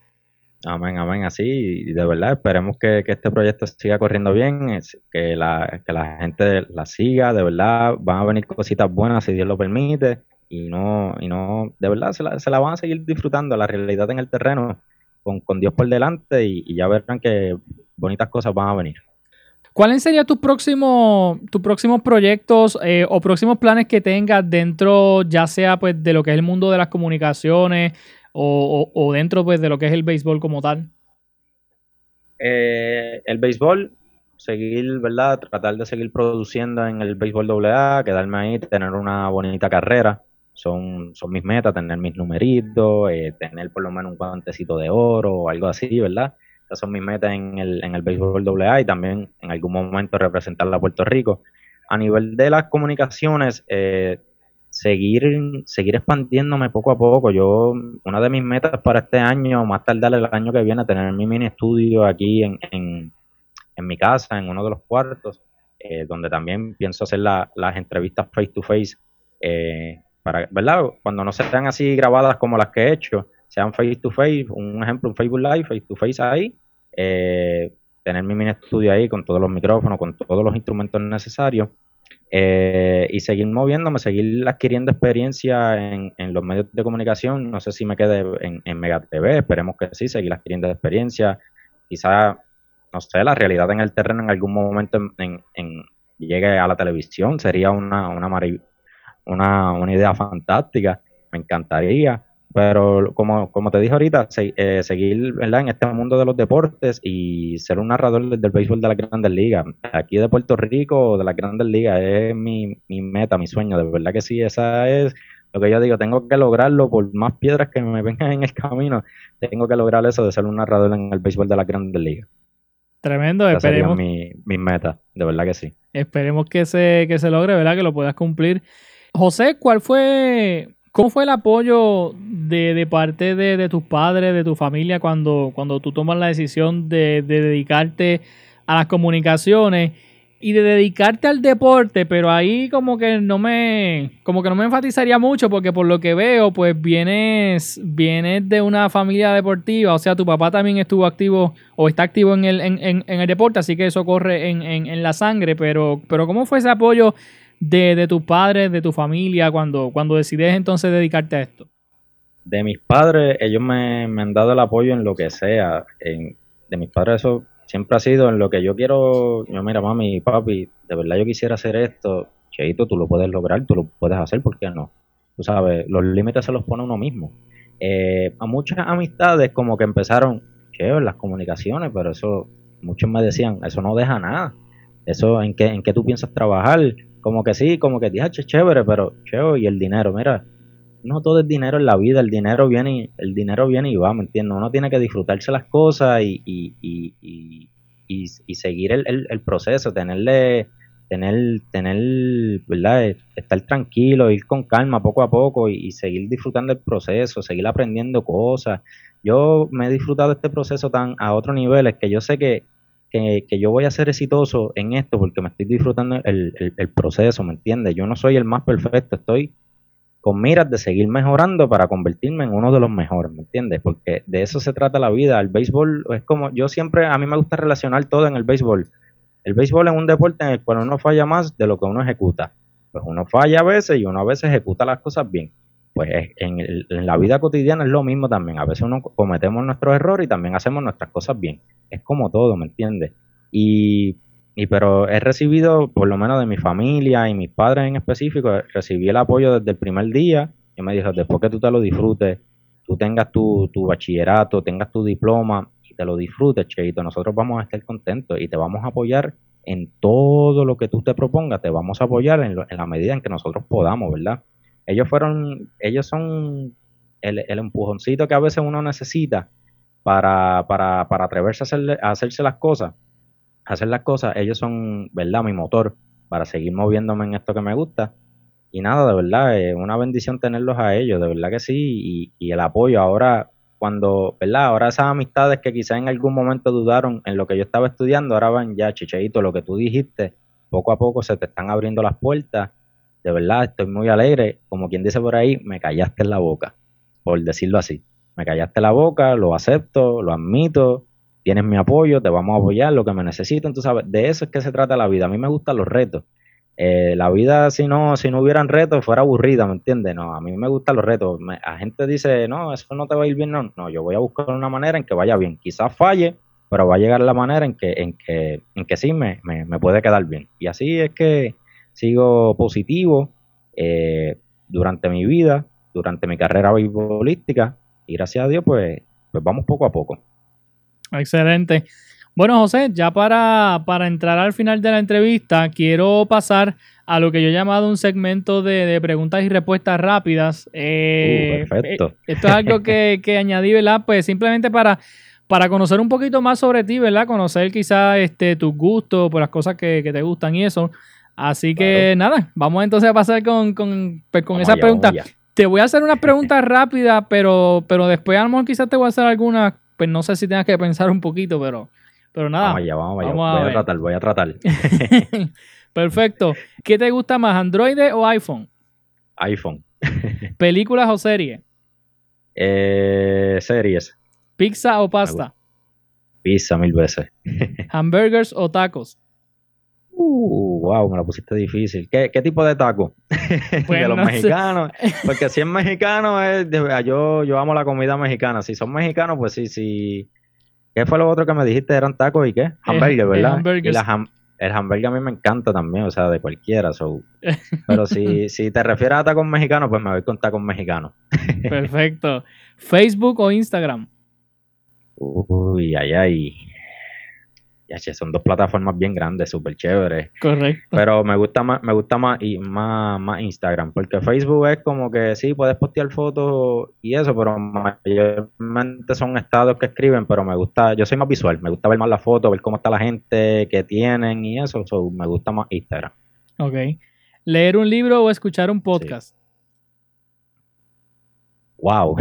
Amén, amén, así, y de verdad esperemos que, este proyecto siga corriendo bien, que la, que la gente la siga, de verdad van a venir cositas buenas si Dios lo permite, y no, y no, de verdad se la, se la van a seguir disfrutando, la realidad en el terreno, con, con Dios por delante, y, ya verán que bonitas cosas van a venir. ¿Cuáles serían tus próximos, tus próximos proyectos eh, o próximos planes que tengas dentro, ya sea pues de lo que es el mundo de las comunicaciones o, dentro pues de lo que es el béisbol como tal? Eh, el béisbol, seguir, ¿verdad? Tratar de seguir produciendo en el béisbol AA, quedarme ahí, tener una bonita carrera. Son, son mis metas, tener mis numeritos, eh, tener por lo menos un guantecito de oro o algo así, ¿verdad? Esas son mis metas en el, en el béisbol AA y también en algún momento representar a Puerto Rico. A nivel de las comunicaciones, eh, seguir, seguir expandiéndome poco a poco. Yo, una de mis metas para este año, más tardar el año que viene, tener mi mini estudio aquí en, en, mi casa, en uno de los cuartos, eh, donde también pienso hacer las entrevistas face to face, ¿verdad? Cuando no sean así grabadas como las que he hecho, sean face to face, un ejemplo, un Facebook Live, face to face ahí, eh, tener mi mini estudio ahí con todos los micrófonos, con todos los instrumentos necesarios eh, y seguir moviéndome, seguir adquiriendo experiencia en, los medios de comunicación. No sé si me quede en, en Mega TV, esperemos que sí, seguir adquiriendo experiencia. Quizá, no sé, la realidad en el terreno en algún momento en, llegue a la televisión, sería una, una, una, una idea fantástica, me encantaría. Pero como, como te dije ahorita, eh, seguir en este mundo de los deportes y ser un narrador del, béisbol de la grandes ligas. Aquí de Puerto Rico, de la grandes ligas, es mi, mi meta, mi sueño. De verdad que sí, esa es lo que yo digo. Tengo que lograrlo por más piedras que me vengan en el camino. Tengo que lograr eso de ser un narrador en el béisbol de la grandes ligas. Tremendo, esperemos. Mi, mi meta, de verdad que sí. Esperemos que se, que se logre, ¿verdad? Que lo puedas cumplir. José, ¿cuál fue ¿Cómo fue el apoyo de, parte de, tus padres, de tu familia, cuando, cuando tú tomas la decisión de, dedicarte a las comunicaciones y de dedicarte al deporte? Pero ahí como que no me, como que no me enfatizaría mucho porque por lo que veo, pues vienes, vienes de una familia deportiva, o sea, tu papá también estuvo activo o está activo en el, en, en, el deporte, así que eso corre en, en, la sangre, pero, pero ¿cómo fue ese apoyo? De, de tus padres, de tu familia, cuando, cuando decides entonces dedicarte a esto? De mis padres, ellos me, han dado el apoyo en lo que sea. En, de mis padres eso siempre ha sido en lo que yo quiero, yo mira mami, papi, de verdad yo quisiera hacer esto, Cheito, tú lo puedes lograr, tú lo puedes hacer, ¿por qué no? Tú sabes, los límites se los pone uno mismo. Eh, a muchas amistades como que empezaron, chévere, las comunicaciones, pero eso, muchos me decían, eso no deja nada. Eso, ¿en qué, en qué tú piensas trabajar? Como que sí, como que dije, chévere, pero chévere, y el dinero, mira, no todo es dinero en la vida, el dinero viene, el dinero viene y va, ¿me entiendes? Uno tiene que disfrutarse las cosas y, y, y, y, seguir el, el, proceso, tenerle, tener, tener, ¿verdad? Estar tranquilo, ir con calma poco a poco y, seguir disfrutando el proceso, seguir aprendiendo cosas. Yo me he disfrutado este proceso tan a otros niveles que yo sé que, que, yo voy a ser exitoso en esto porque me estoy disfrutando el, proceso, ¿me entiendes? Yo no soy el más perfecto, estoy con miras de seguir mejorando para convertirme en uno de los mejores, ¿me entiendes? Porque de eso se trata la vida. El béisbol es como, yo siempre, a mí me gusta relacionar todo en el béisbol. El béisbol es un deporte en el cual uno falla más de lo que uno ejecuta. Pues uno falla a veces y uno a veces ejecuta las cosas bien pues en, en, la vida cotidiana es lo mismo también. A veces uno cometemos nuestros errores y también hacemos nuestras cosas bien. Es como todo, ¿me entiendes? Y, y pero he recibido, por lo menos de mi familia y mis padres en específico, recibí el apoyo desde el primer día. Y me dijo, después que tú te lo disfrutes, tú tengas tu, tu bachillerato, tengas tu diploma y te lo disfrutes, Cheito, nosotros vamos a estar contentos y te vamos a apoyar en todo lo que tú te propongas, te vamos a apoyar en, en la medida en que nosotros podamos, ¿verdad? Ellos fueron, ellos son el, empujoncito que a veces uno necesita para, para, para atreverse a, hacerse las cosas, hacer las cosas, ellos son, ¿verdad? Mi motor para seguir moviéndome en esto que me gusta. Y nada, de verdad, es una bendición tenerlos a ellos, de verdad que sí, y, y el apoyo ahora cuando, ¿verdad? Ahora esas amistades que quizás en algún momento dudaron en lo que yo estaba estudiando, ahora van ya, chicheito, lo que tú dijiste, poco a poco se te están abriendo las puertas. De verdad, estoy muy alegre. Como quien dice por ahí, me callaste en la boca, por decirlo así. Me callaste la boca, lo acepto, lo admito, tienes mi apoyo, te vamos a apoyar, lo que me necesiten, tú sabes, de eso es que se trata la vida. A mí me gustan los retos. Eh, la vida, si no, si no hubieran retos, fuera aburrida, ¿me entiendes? No, a mí me gustan los retos. la gente dice, no, eso no te va a ir bien, no. No, yo voy a buscar una manera en que vaya bien. Quizás falle, pero va a llegar la manera en que, en que, en que sí me, me, puede quedar bien. Y así es que sigo positivo eh, durante mi vida, durante mi carrera beisbolística, y gracias a Dios, pues, pues vamos poco a poco. Excelente. Bueno, José, ya para, entrar al final de la entrevista, quiero pasar a lo que yo he llamado un segmento de, preguntas y respuestas rápidas. Eh, uh, perfecto. Eh, esto es algo que, (laughs) que, añadí, ¿verdad? Pues simplemente para, para conocer un poquito más sobre ti, ¿verdad? Conocer quizás este, tus gustos, por las cosas que, te gustan y eso. Así que nada, vamos entonces a pasar con, con, pues, con esas preguntas. Te voy a hacer unas (laughs) preguntas rápidas, pero, pero después a lo mejor quizás te voy a hacer algunas pues no sé si tengas que pensar un poquito, pero, pero nada. Vamos allá, vamos allá. voy a, tratar, voy a tratar. (laughs) Perfecto. ¿Qué te gusta más, Android o iPhone? iPhone. (laughs) ¿Películas o series? Eh, series. ¿Pizza o pasta? Pizza mil veces. ¿Hamburgers o tacos? Uh, wow, me la pusiste difícil. ¿Qué, qué tipo de taco? (laughs) de los mexicanos. (laughs) Porque si es mexicano, es yo, yo amo la comida mexicana. Si son mexicanos, pues sí, sí. ¿Qué fue lo otro que me dijiste? ¿Eran tacos y qué? Hamburger, ¿verdad? Y la el hamburger a mí me encanta también, o sea, de cualquiera. (laughs) Pero si, si te refieres a tacos mexicanos, pues me voy con tacos mexicanos. Perfecto. ¿Facebook o Instagram? Uy, ay, ay son dos plataformas bien grandes, súper chéveres. Correcto. Pero me gusta más, me gusta más y más, más Instagram, porque Facebook es como que sí, puedes postear fotos y eso, pero mayormente son estados que escriben, pero me gusta, yo soy más visual, me gusta ver más la foto, ver cómo está la gente, que tienen y eso, me gusta más Instagram. Ok. ¿Leer un libro o escuchar un podcast? Wow.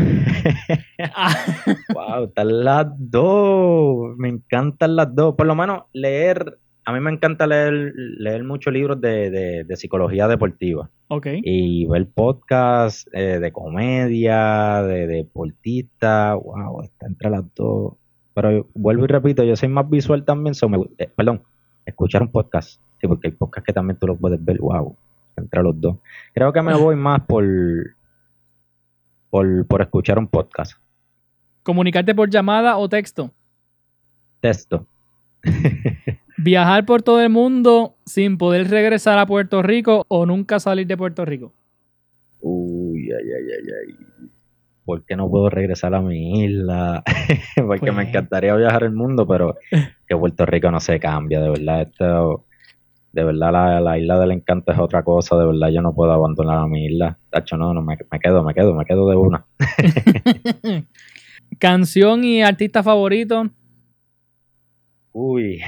wow, (laughs) están las dos. Me encantan las dos. Por lo menos leer, a mí me encanta leer, leer muchos libros de, psicología deportiva. Ok. Y ver podcasts eh, de comedia, de deportista. Wow, está entre las dos. Pero vuelvo y repito, yo soy más visual también. Eh, perdón, escuchar un podcast. Sí, porque hay podcasts que también tú los puedes ver. Wow, entre los dos. Creo que me voy más por por, escuchar un podcast. ¿Comunicarte por llamada o texto? Texto. (laughs) ¿Viajar por todo el mundo sin poder regresar a Puerto Rico o nunca salir de Puerto Rico? Uy, ay, ay, ay, ay. ¿Por qué no puedo regresar a mi isla? (laughs) Porque me pues. encantaría viajar el mundo, pero que Puerto Rico no se cambia, de verdad. Esto, de verdad la, isla del encanto es otra cosa, de verdad yo no puedo abandonar a mi isla. Tacho, no, no, me, quedo, me quedo, me quedo de una. (laughs) ¿Canción y artista favorito? Uy,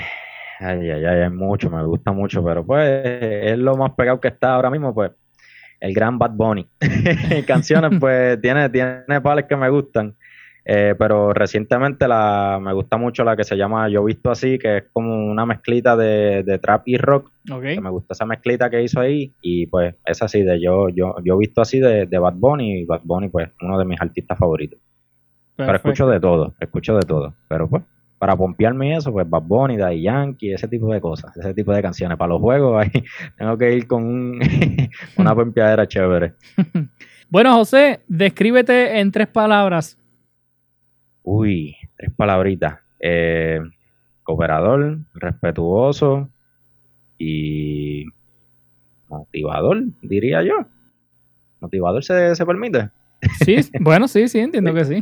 ay, ay, ay, hay mucho, me gusta mucho, pero pues es lo más pegado que está ahora mismo, pues el gran Bad Bunny. (laughs) Canciones, (laughs) pues tiene, tiene pales que me gustan. Eh, pero recientemente la, me gusta mucho la que se llama Yo Visto Así, que es como una mezclita de, trap y rock. me gusta esa mezclita que hizo ahí y pues es así de yo, yo, yo Visto Así de, Bad Bunny y Bad Bunny pues uno de mis artistas favoritos. Pero escucho de todo, escucho de todo. Pero pues para pompearme eso, pues Bad Bunny, Daddy Yankee, ese tipo de cosas, ese tipo de canciones. Para los juegos (laughs) ahí tengo que ir con un, (laughs) una pompeadera chévere. (laughs) bueno, José, descríbete en tres palabras Uy, tres palabritas. Eh, cooperador, respetuoso y motivador, diría yo. ¿Motivador se, se permite? Sí, (laughs) bueno, sí, sí, entiendo que sí.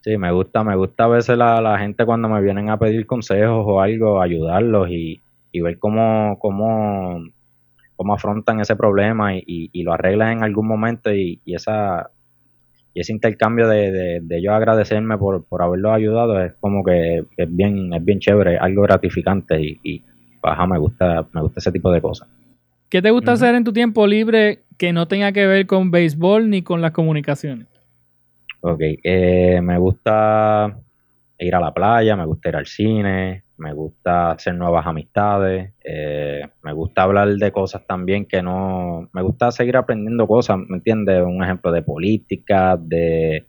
Sí, me gusta, me gusta a veces la, la gente cuando me vienen a pedir consejos o algo, ayudarlos y, y ver cómo, cómo, cómo afrontan ese problema y, y, lo arreglan en algún momento y, y esa y ese intercambio de, de, yo agradecerme por, por haberlo ayudado es como que es bien, es bien chévere, algo gratificante y, y me gusta, me gusta ese tipo de cosas. ¿Qué te gusta hacer en tu tiempo libre que no tenga que ver con béisbol ni con las comunicaciones? Ok, eh, me gusta ir a la playa, me gusta ir al cine, me gusta hacer nuevas amistades, eh, me gusta hablar de cosas también que no, me gusta seguir aprendiendo cosas, ¿me entiendes? Un ejemplo de política, de,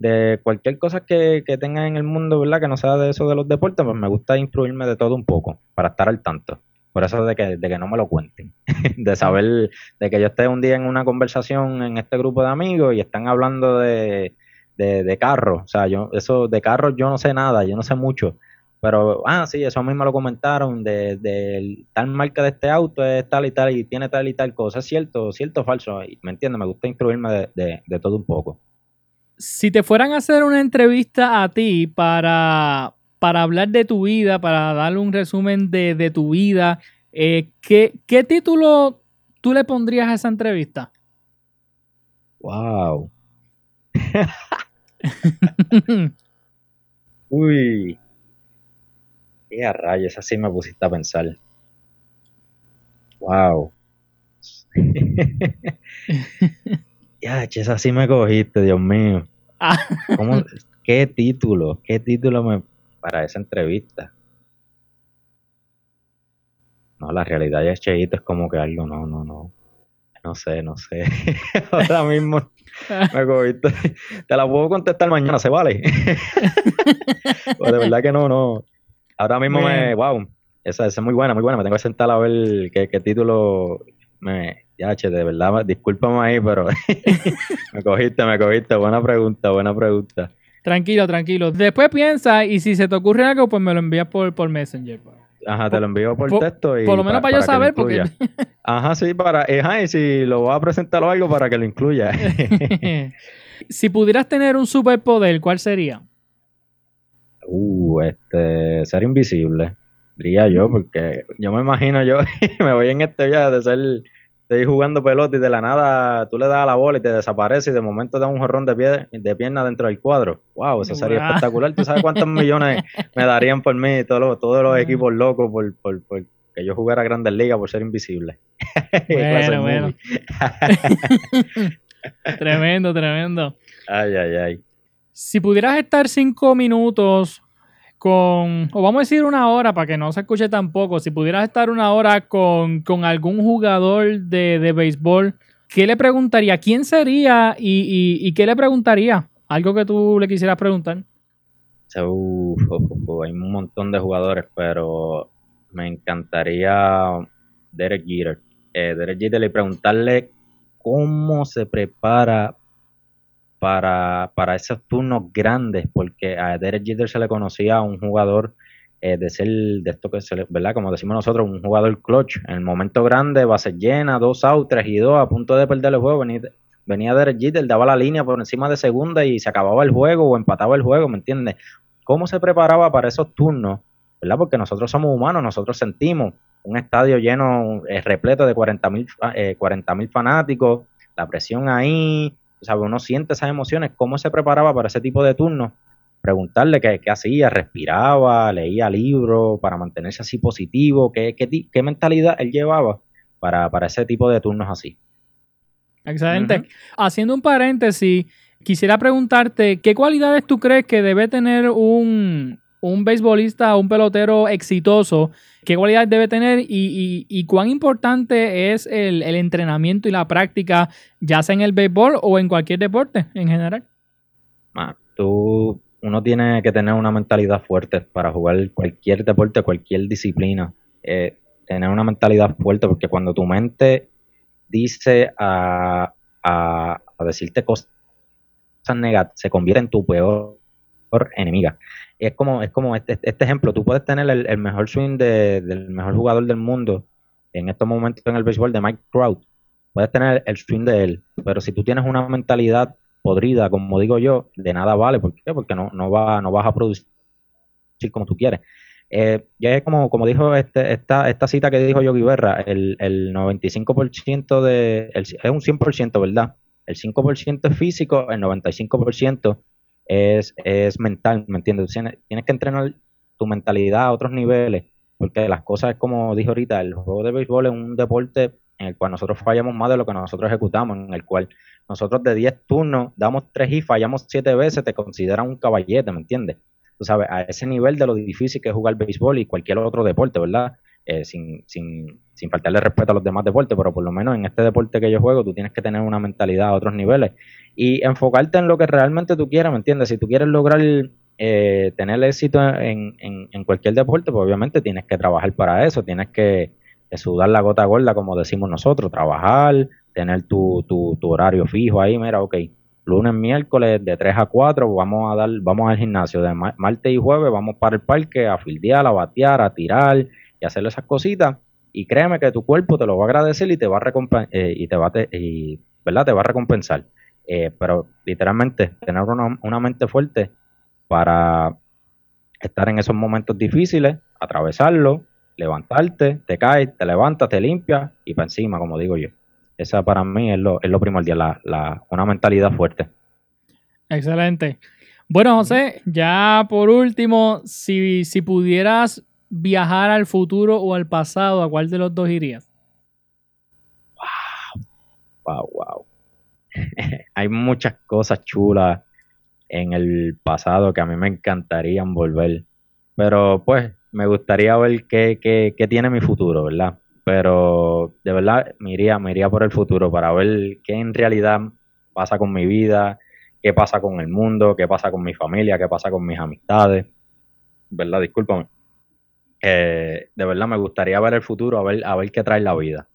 de cualquier cosa que, que tenga en el mundo, ¿verdad? Que no sea de eso de los deportes, pues me gusta instruirme de todo un poco para estar al tanto. Por eso de que, de que no me lo cuenten, (laughs) de saber, de que yo esté un día en una conversación en este grupo de amigos y están hablando de, de, de carros, o sea, yo, eso de carros yo no sé nada, yo no sé mucho, pero, ah, sí, eso me lo comentaron, de, de tal marca de este auto es tal y tal y tiene tal y tal cosa, es cierto, cierto o falso, ¿me entiendes? Me gusta instruirme de, de, de todo un poco. Si te fueran a hacer una entrevista a ti para, para hablar de tu vida, para darle un resumen de, de tu vida, eh, ¿qué, ¿qué, título tú le pondrías a esa entrevista? Wow. (laughs) (laughs) Uy. Qué a rayos, así me pusiste a pensar. Wow. (laughs) ya, esa sí me cogiste, Dios mío. Ah. ¿Cómo, ¿Qué título? ¿Qué título me para esa entrevista? No, la realidad ya es Cheito, es como que algo, no, no, no. No sé, no sé. (laughs) Ahora mismo me cogiste. Te la puedo contestar mañana, ¿se vale? (laughs) pues de verdad que no, no. Ahora mismo me. Wow. Esa, esa es muy buena, muy buena. Me tengo que sentar a ver qué, qué título me. Ya, che, de verdad, discúlpame ahí, pero (laughs) me cogiste, me cogiste. Buena pregunta, buena pregunta. Tranquilo, tranquilo. Después piensa y si se te ocurre algo, pues me lo envías por, por Messenger. Ajá, te lo envío por, por- texto y por lo menos para yo saber, porque-. Ajá, sí, para, ajá, y si lo voy a presentar o algo para que lo incluya. (laughs) si pudieras tener un superpoder, ¿cuál sería? Este, ser invisible, diría yo, porque yo me imagino yo, (laughs) me voy en este viaje de ser, estoy jugando pelota y de la nada tú le das a la bola y te desaparece y de momento da un jorrón de pie, de pierna dentro del cuadro. Wow, eso sería Wow. espectacular. ¿Tú sabes cuántos millones (laughs) me darían por mí, todos los, todos los equipos locos por, por, por que yo jugara a Grandes Ligas por ser invisible? (laughs) De Bueno. Tremendo, tremendo. Ay, ay, ay. Si pudieras estar cinco minutos o vamos a decir una hora para que no se escuche tampoco, si pudieras estar una hora con, con algún jugador de, de béisbol, ¿qué le preguntaría? ¿Quién sería y, y- qué le preguntaría? Algo que tú le quisieras preguntar. Hay un montón de jugadores, pero me encantaría Derek Jeter. Eh, Derek Jeter y preguntarle cómo se prepara para, para esos turnos grandes, porque a Derek Jeter se le conocía a un jugador eh, de ser, de esto que se le, ¿verdad? Como decimos nosotros, un jugador clutch. En el momento grande, base llena, dos outs, tres y dos, a punto de perder el juego, venía, venía Derek Jeter, daba la línea por encima de segunda y se acababa el juego o empataba el juego, ¿me entiendes? ¿Cómo se preparaba para esos turnos? ¿Verdad? Porque nosotros somos humanos, nosotros sentimos un estadio lleno, eh, repleto de 40 mil eh, 40.000 fanáticos, la presión ahí, o sea, uno siente esas emociones, ¿cómo se preparaba para ese tipo de turnos? Preguntarle qué, qué hacía, respiraba, leía libros para mantenerse así positivo, qué, qué, qué mentalidad él llevaba para, para ese tipo de turnos así. Excelente. Haciendo un paréntesis, quisiera preguntarte, ¿qué cualidades tú crees que debe tener un, un beisbolista un pelotero exitoso? ¿Qué cualidades debe tener y, y- y cuán importante es el, entrenamiento y la práctica, ya sea en el béisbol o en cualquier deporte en general? Tú, uno tiene que tener una mentalidad fuerte para jugar cualquier deporte, cualquier disciplina. Eh, tener una mentalidad fuerte, porque cuando tu mente dice a, a, a decirte cosas negativas, se convierte en tu peor enemiga. Es como, es como este, este ejemplo, tú puedes tener el, mejor swing de- del mejor jugador del mundo en estos momentos en el béisbol de Mike Trout. Puedes tener el swing de él, pero si tú tienes una mentalidad podrida, como digo yo, de nada vale. ¿Por qué? Porque no, no, va, no vas a producir como tú quieres. Eh, ya es como, como dijo este, esta, esta cita que dijo Yogi Berra, el, el 95% de, el, es un 100%, ¿verdad? El 5% es físico, el 95% es, es mental, ¿me entiendes? Tienes, que entrenar tu mentalidad a otros niveles, porque las cosas, como dijo ahorita, el juego de béisbol es un deporte en el cual nosotros fallamos más de lo que nosotros ejecutamos, en el cual nosotros de 10 turnos damos 3 y fallamos 7 veces, te consideran un caballete, ¿me entiendes? Tú sabes, a ese nivel de lo difícil que es jugar béisbol y cualquier otro deporte, ¿verdad? Eh, sin, sin, sin faltarle respeto a los demás deportes, pero por lo menos en este deporte que yo juego, tú tienes que tener una mentalidad a otros niveles y enfocarte en lo que realmente tú quieras, ¿me entiendes? Si tú quieres lograr eh, tener éxito en, en, cualquier deporte, pues obviamente tienes que trabajar para eso, tienes que, sudar la gota gorda, como decimos nosotros, trabajar, tener tu, tu, tu, horario fijo ahí, mira, ok, lunes, miércoles, de 3 a 4, vamos a dar, vamos al gimnasio, de martes y jueves vamos para el parque a fildear, a batear, a tirar y hacer esas cositas, y créeme que tu cuerpo te lo va a agradecer y te va a recompensar, eh, y te va y, ¿verdad? Te va a recompensar. Eh, pero literalmente tener una, una mente fuerte para estar en esos momentos difíciles, atravesarlo, levantarte, te caes, te levantas, te limpias y para encima, como digo yo. Esa para mí es lo, es lo primordial, la, la, una mentalidad fuerte. Excelente. Bueno, José, ya por último, si, si pudieras viajar al futuro o al pasado, ¿a cuál de los dos irías? Wow, wow, wow. Hay muchas cosas chulas en el pasado que a mí me encantaría volver. Pero pues me gustaría ver qué, qué, qué, tiene mi futuro, ¿verdad? Pero de verdad me iría, me iría por el futuro para ver qué en realidad pasa con mi vida, qué pasa con el mundo, qué pasa con mi familia, qué pasa con mis amistades. ¿Verdad? Discúlpame. De verdad me gustaría ver el futuro, a ver, a ver qué trae la vida.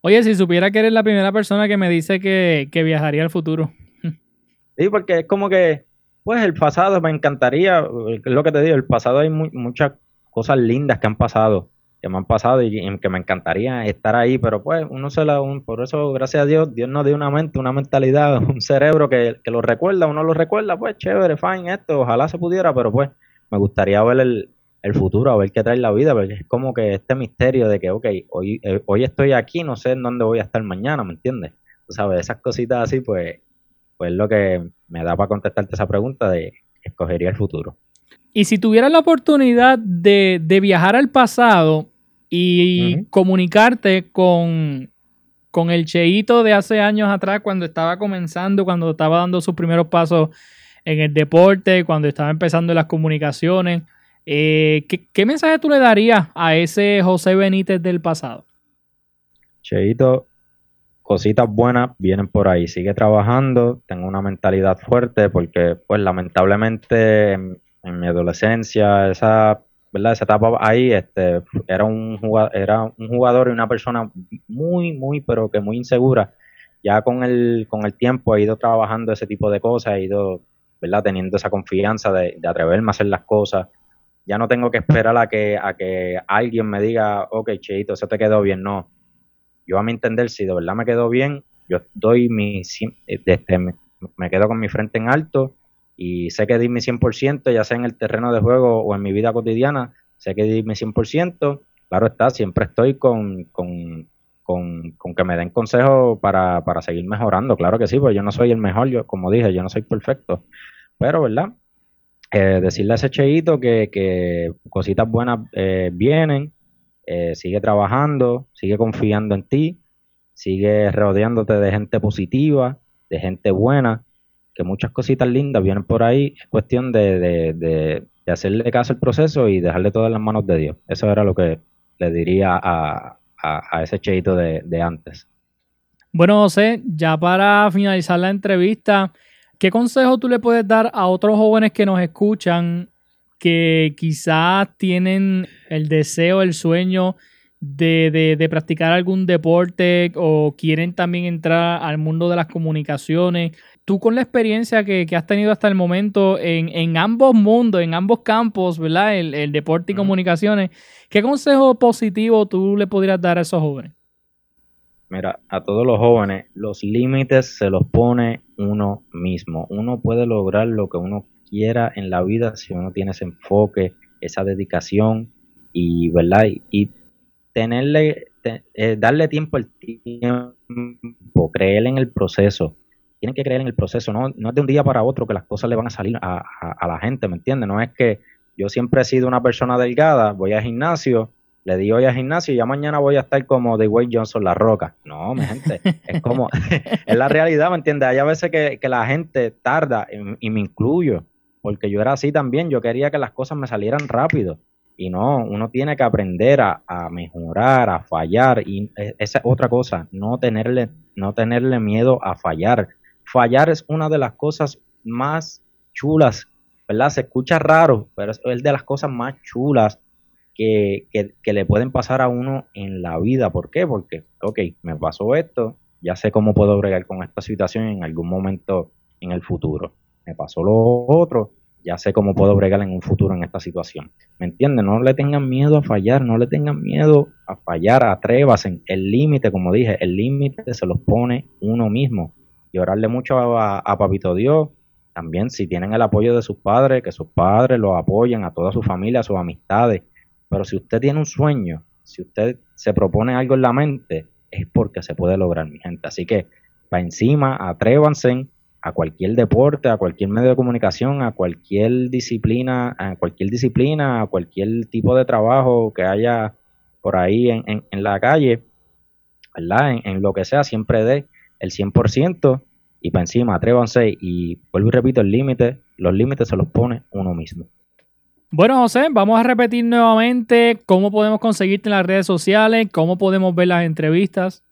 Oye, si supiera que eres la primera persona que me dice que, que viajaría al futuro. (laughs) Sí, porque es como que, pues el pasado me encantaría, es lo que te digo, el pasado hay muchas cosas lindas que han pasado, que me han pasado y, que me encantaría estar ahí, pero pues uno se la, por eso gracias a Dios, Dios nos dio una mente, una mentalidad, (laughs) un cerebro que, lo recuerda, uno lo recuerda, pues chévere, fine, esto, ojalá se pudiera, pero pues me gustaría ver el, el futuro, a ver qué trae la vida, porque es como que este misterio de que, ok, hoy, eh, hoy estoy aquí, no sé en dónde voy a estar mañana, ¿me entiendes? Tú sabes, esas cositas así, pues pues lo que me da para contestarte esa pregunta de escogería el futuro. Y si tuvieras la oportunidad de, viajar al pasado y comunicarte con, con el Cheito de hace años atrás, cuando estaba comenzando, cuando estaba dando sus primeros pasos en el deporte, cuando estaba empezando las comunicaciones, eh, ¿qué, ¿qué, mensaje tú le darías a ese José Benítez del pasado? Cheito, cositas buenas vienen por ahí. Sigue trabajando, tengo una mentalidad fuerte porque, pues, lamentablemente en, mi adolescencia, esa, ¿verdad? Esa etapa ahí, este, era un jugador, era un jugador y una persona muy, muy, pero que muy insegura. Ya con el, con el tiempo he ido trabajando ese tipo de cosas, he ido, ¿verdad? Teniendo esa confianza de, de atreverme a hacer las cosas. Ya no tengo que esperar a que, a que alguien me diga, ok, Cheito, eso te quedó bien. No, yo a mi entender, si de verdad me quedó bien, yo doy mi, este, me, me quedo con mi frente en alto y sé que di mi 100%, ya sea en el terreno de juego o en mi vida cotidiana, sé que di mi 100%, claro está, siempre estoy con, con, con, con que me den consejos para, para seguir mejorando, claro que sí, porque yo no soy el mejor, yo como dije, yo no soy perfecto, pero ¿verdad? Eh, decirle a ese cheito que, que cositas buenas eh, vienen, eh, sigue trabajando, sigue confiando en ti, sigue rodeándote de gente positiva, de gente buena, que muchas cositas lindas vienen por ahí. Es cuestión de, hacerle caso al proceso y dejarle todo en las manos de Dios. Eso era lo que le diría a, ese cheito de, de antes. Bueno, José, ya para finalizar la entrevista, ¿qué consejo tú le puedes dar a otros jóvenes que nos escuchan que quizás tienen el deseo, el sueño de, practicar algún deporte o quieren también entrar al mundo de las comunicaciones. Tú con la experiencia que, has tenido hasta el momento en, ambos mundos, en ambos campos, ¿verdad? El, deporte y comunicaciones, ¿qué consejo positivo tú le podrías dar a esos jóvenes? Mira, a todos los jóvenes, los límites se los pone uno mismo. Uno puede lograr lo que uno en la vida si uno tiene ese enfoque, esa dedicación y, ¿verdad? Y, tenerle, eh, darle tiempo al tiempo, creer en el proceso. Tienen que creer en el proceso, no, no es de un día para otro que las cosas le van a salir a, la gente, ¿me entiendes? No es que yo siempre he sido una persona delgada, voy al gimnasio le di hoy al gimnasio y ya mañana voy a estar como Way Johnson, la roca. No, mi gente, es como, (laughs) es la realidad, ¿me entiendes? Hay a veces que, la gente tarda, y, me incluyo, porque yo era así también, yo quería que las cosas me salieran rápido. Y no, uno tiene que aprender a, a mejorar, a fallar, y e, esa es otra cosa, no tenerle, no tenerle miedo a fallar. Fallar es una de las cosas más chulas, ¿verdad? Se escucha raro, pero es de las cosas más chulas que, le pueden pasar a uno en la vida. ¿Por qué? Porque, ok, me pasó esto, ya sé cómo puedo bregar con esta situación en algún momento en el futuro. Me pasó lo otro, ya sé cómo puedo bregar en un futuro en esta situación. ¿Me entienden? No le tengan miedo a fallar, no le tengan miedo a fallar, atrévasen. El límite, como dije, el límite se los pone uno mismo. Y orarle mucho a, a Papito Dios, también si tienen el apoyo de sus padres, que sus padres los apoyen, a toda su familia, a sus amistades, pero si usted tiene un sueño, si usted se propone algo en la mente, es porque se puede lograr, mi gente. Así que, para encima, atrévanse a cualquier deporte, a cualquier medio de comunicación, a cualquier disciplina, a cualquier disciplina, a cualquier tipo de trabajo que haya por ahí en, en, la calle. En, en, lo que sea, siempre dé el 100% y para encima, atrévanse y vuelvo y repito, el límite, los límites se los pone uno mismo. Bueno, José, vamos a repetir nuevamente cómo podemos conseguirte en las redes sociales, cómo podemos ver las entrevistas.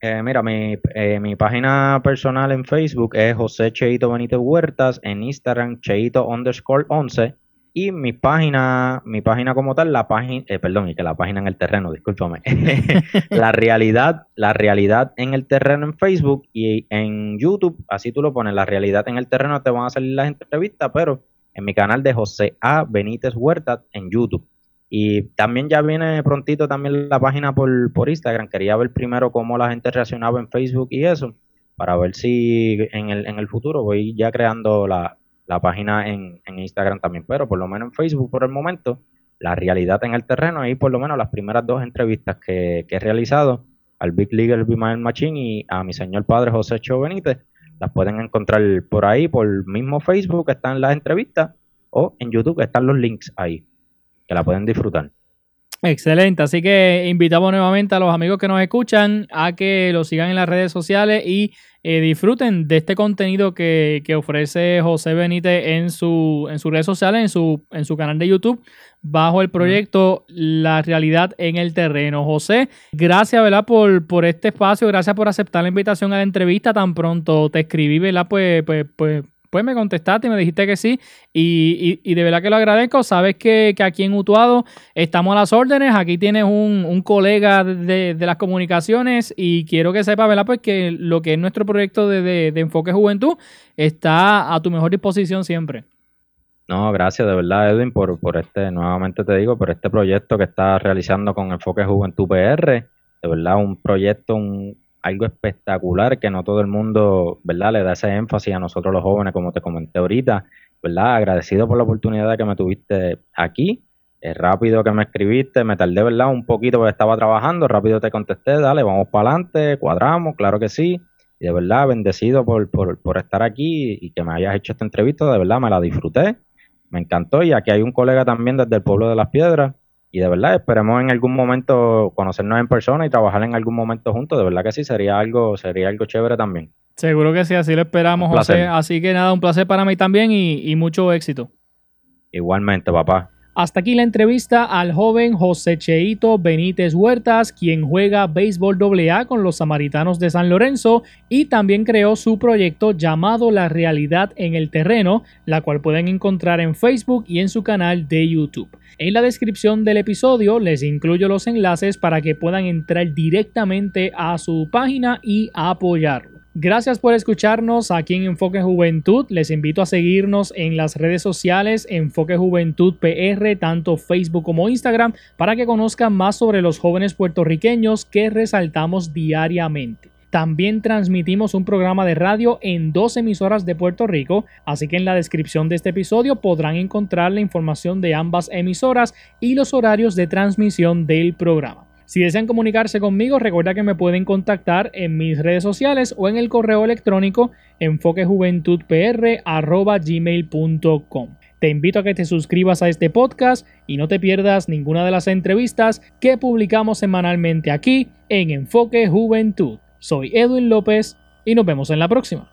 Eh, mira, mi, eh, mi, página personal en Facebook es José Cheito Benítez Huertas, en Instagram Cheito underscore 11 y mi página, mi página como tal, la página, eh, perdón, y que la página en el terreno, discúlpame, (laughs) la realidad, la realidad en el terreno en Facebook y en YouTube, así tú lo pones, la realidad en el terreno te van a salir las entrevistas, pero en mi canal de José A. Benítez Huerta en YouTube. Y también ya viene prontito también la página por, por Instagram. Quería ver primero cómo la gente reaccionaba en Facebook y eso, para ver si en el, en el futuro voy ya creando la, página en, Instagram también. Pero por lo menos en Facebook por el momento, la realidad en el terreno, y por lo menos las primeras dos entrevistas que, que he realizado al Big League Be Machine y a mi señor padre José Cho Benítez, las pueden encontrar por ahí, por mismo Facebook, están las entrevistas, o en YouTube están los links ahí, que la pueden disfrutar. Excelente, así que invitamos nuevamente a los amigos que nos escuchan a que lo sigan en las redes sociales y eh, disfruten de este contenido que, ofrece José Benítez en, su, en sus redes sociales, en su, en su canal de YouTube, bajo el proyecto La Realidad en el Terreno. José, gracias ¿verdad? Por, por este espacio, gracias por aceptar la invitación a la entrevista tan pronto. Te escribí, ¿verdad? Pues, pues, pues pues me contestaste y me dijiste que sí. Y, de verdad que lo agradezco. Sabes que, aquí en Utuado estamos a las órdenes. Aquí tienes un, colega de, las comunicaciones y quiero que sepa, ¿verdad? Pues que lo que es nuestro proyecto de, Enfoque Juventud está a tu mejor disposición siempre. No, gracias de verdad, Edwin, por, por este, nuevamente te digo, por este proyecto que estás realizando con Enfoque Juventud PR. De verdad, un proyecto, un, algo espectacular que no todo el mundo, ¿verdad? Le da ese énfasis a nosotros los jóvenes, como te comenté ahorita, ¿verdad? Agradecido por la oportunidad que me tuviste aquí. Es rápido que me escribiste, me tardé, ¿verdad? Un poquito porque estaba trabajando, rápido te contesté, dale, vamos para adelante, cuadramos, claro que sí. Y de verdad, bendecido por, por, por estar aquí y que me hayas hecho esta entrevista, de verdad me la disfruté, me encantó. Y aquí hay un colega también desde el pueblo de las piedras, y de verdad esperemos en algún momento conocernos en persona y trabajar en algún momento juntos. De verdad que sí, sería algo, sería algo chévere también. Seguro que sí, así lo esperamos, José. Así que nada, un placer para mí también y, y mucho éxito. Igualmente, papá. Hasta aquí la entrevista al joven José Cheito Benítez Huertas, quien juega béisbol AA con los Samaritanos de San Lorenzo y también creó su proyecto llamado La Realidad en el Terreno, la cual pueden encontrar en Facebook y en su canal de YouTube. En la descripción del episodio les incluyo los enlaces para que puedan entrar directamente a su página y apoyarlo. Gracias por escucharnos aquí en Enfoque Juventud. Les invito a seguirnos en las redes sociales Enfoque Juventud PR, tanto Facebook como Instagram, para que conozcan más sobre los jóvenes puertorriqueños que resaltamos diariamente. También transmitimos un programa de radio en dos emisoras de Puerto Rico, así que en la descripción de este episodio podrán encontrar la información de ambas emisoras y los horarios de transmisión del programa. Si desean comunicarse conmigo, recuerda que me pueden contactar en mis redes sociales o en el correo electrónico enfoquejuventudpr.gmail.com. Te invito a que te suscribas a este podcast y no te pierdas ninguna de las entrevistas que publicamos semanalmente aquí en Enfoque Juventud. Soy Edwin López y nos vemos en la próxima.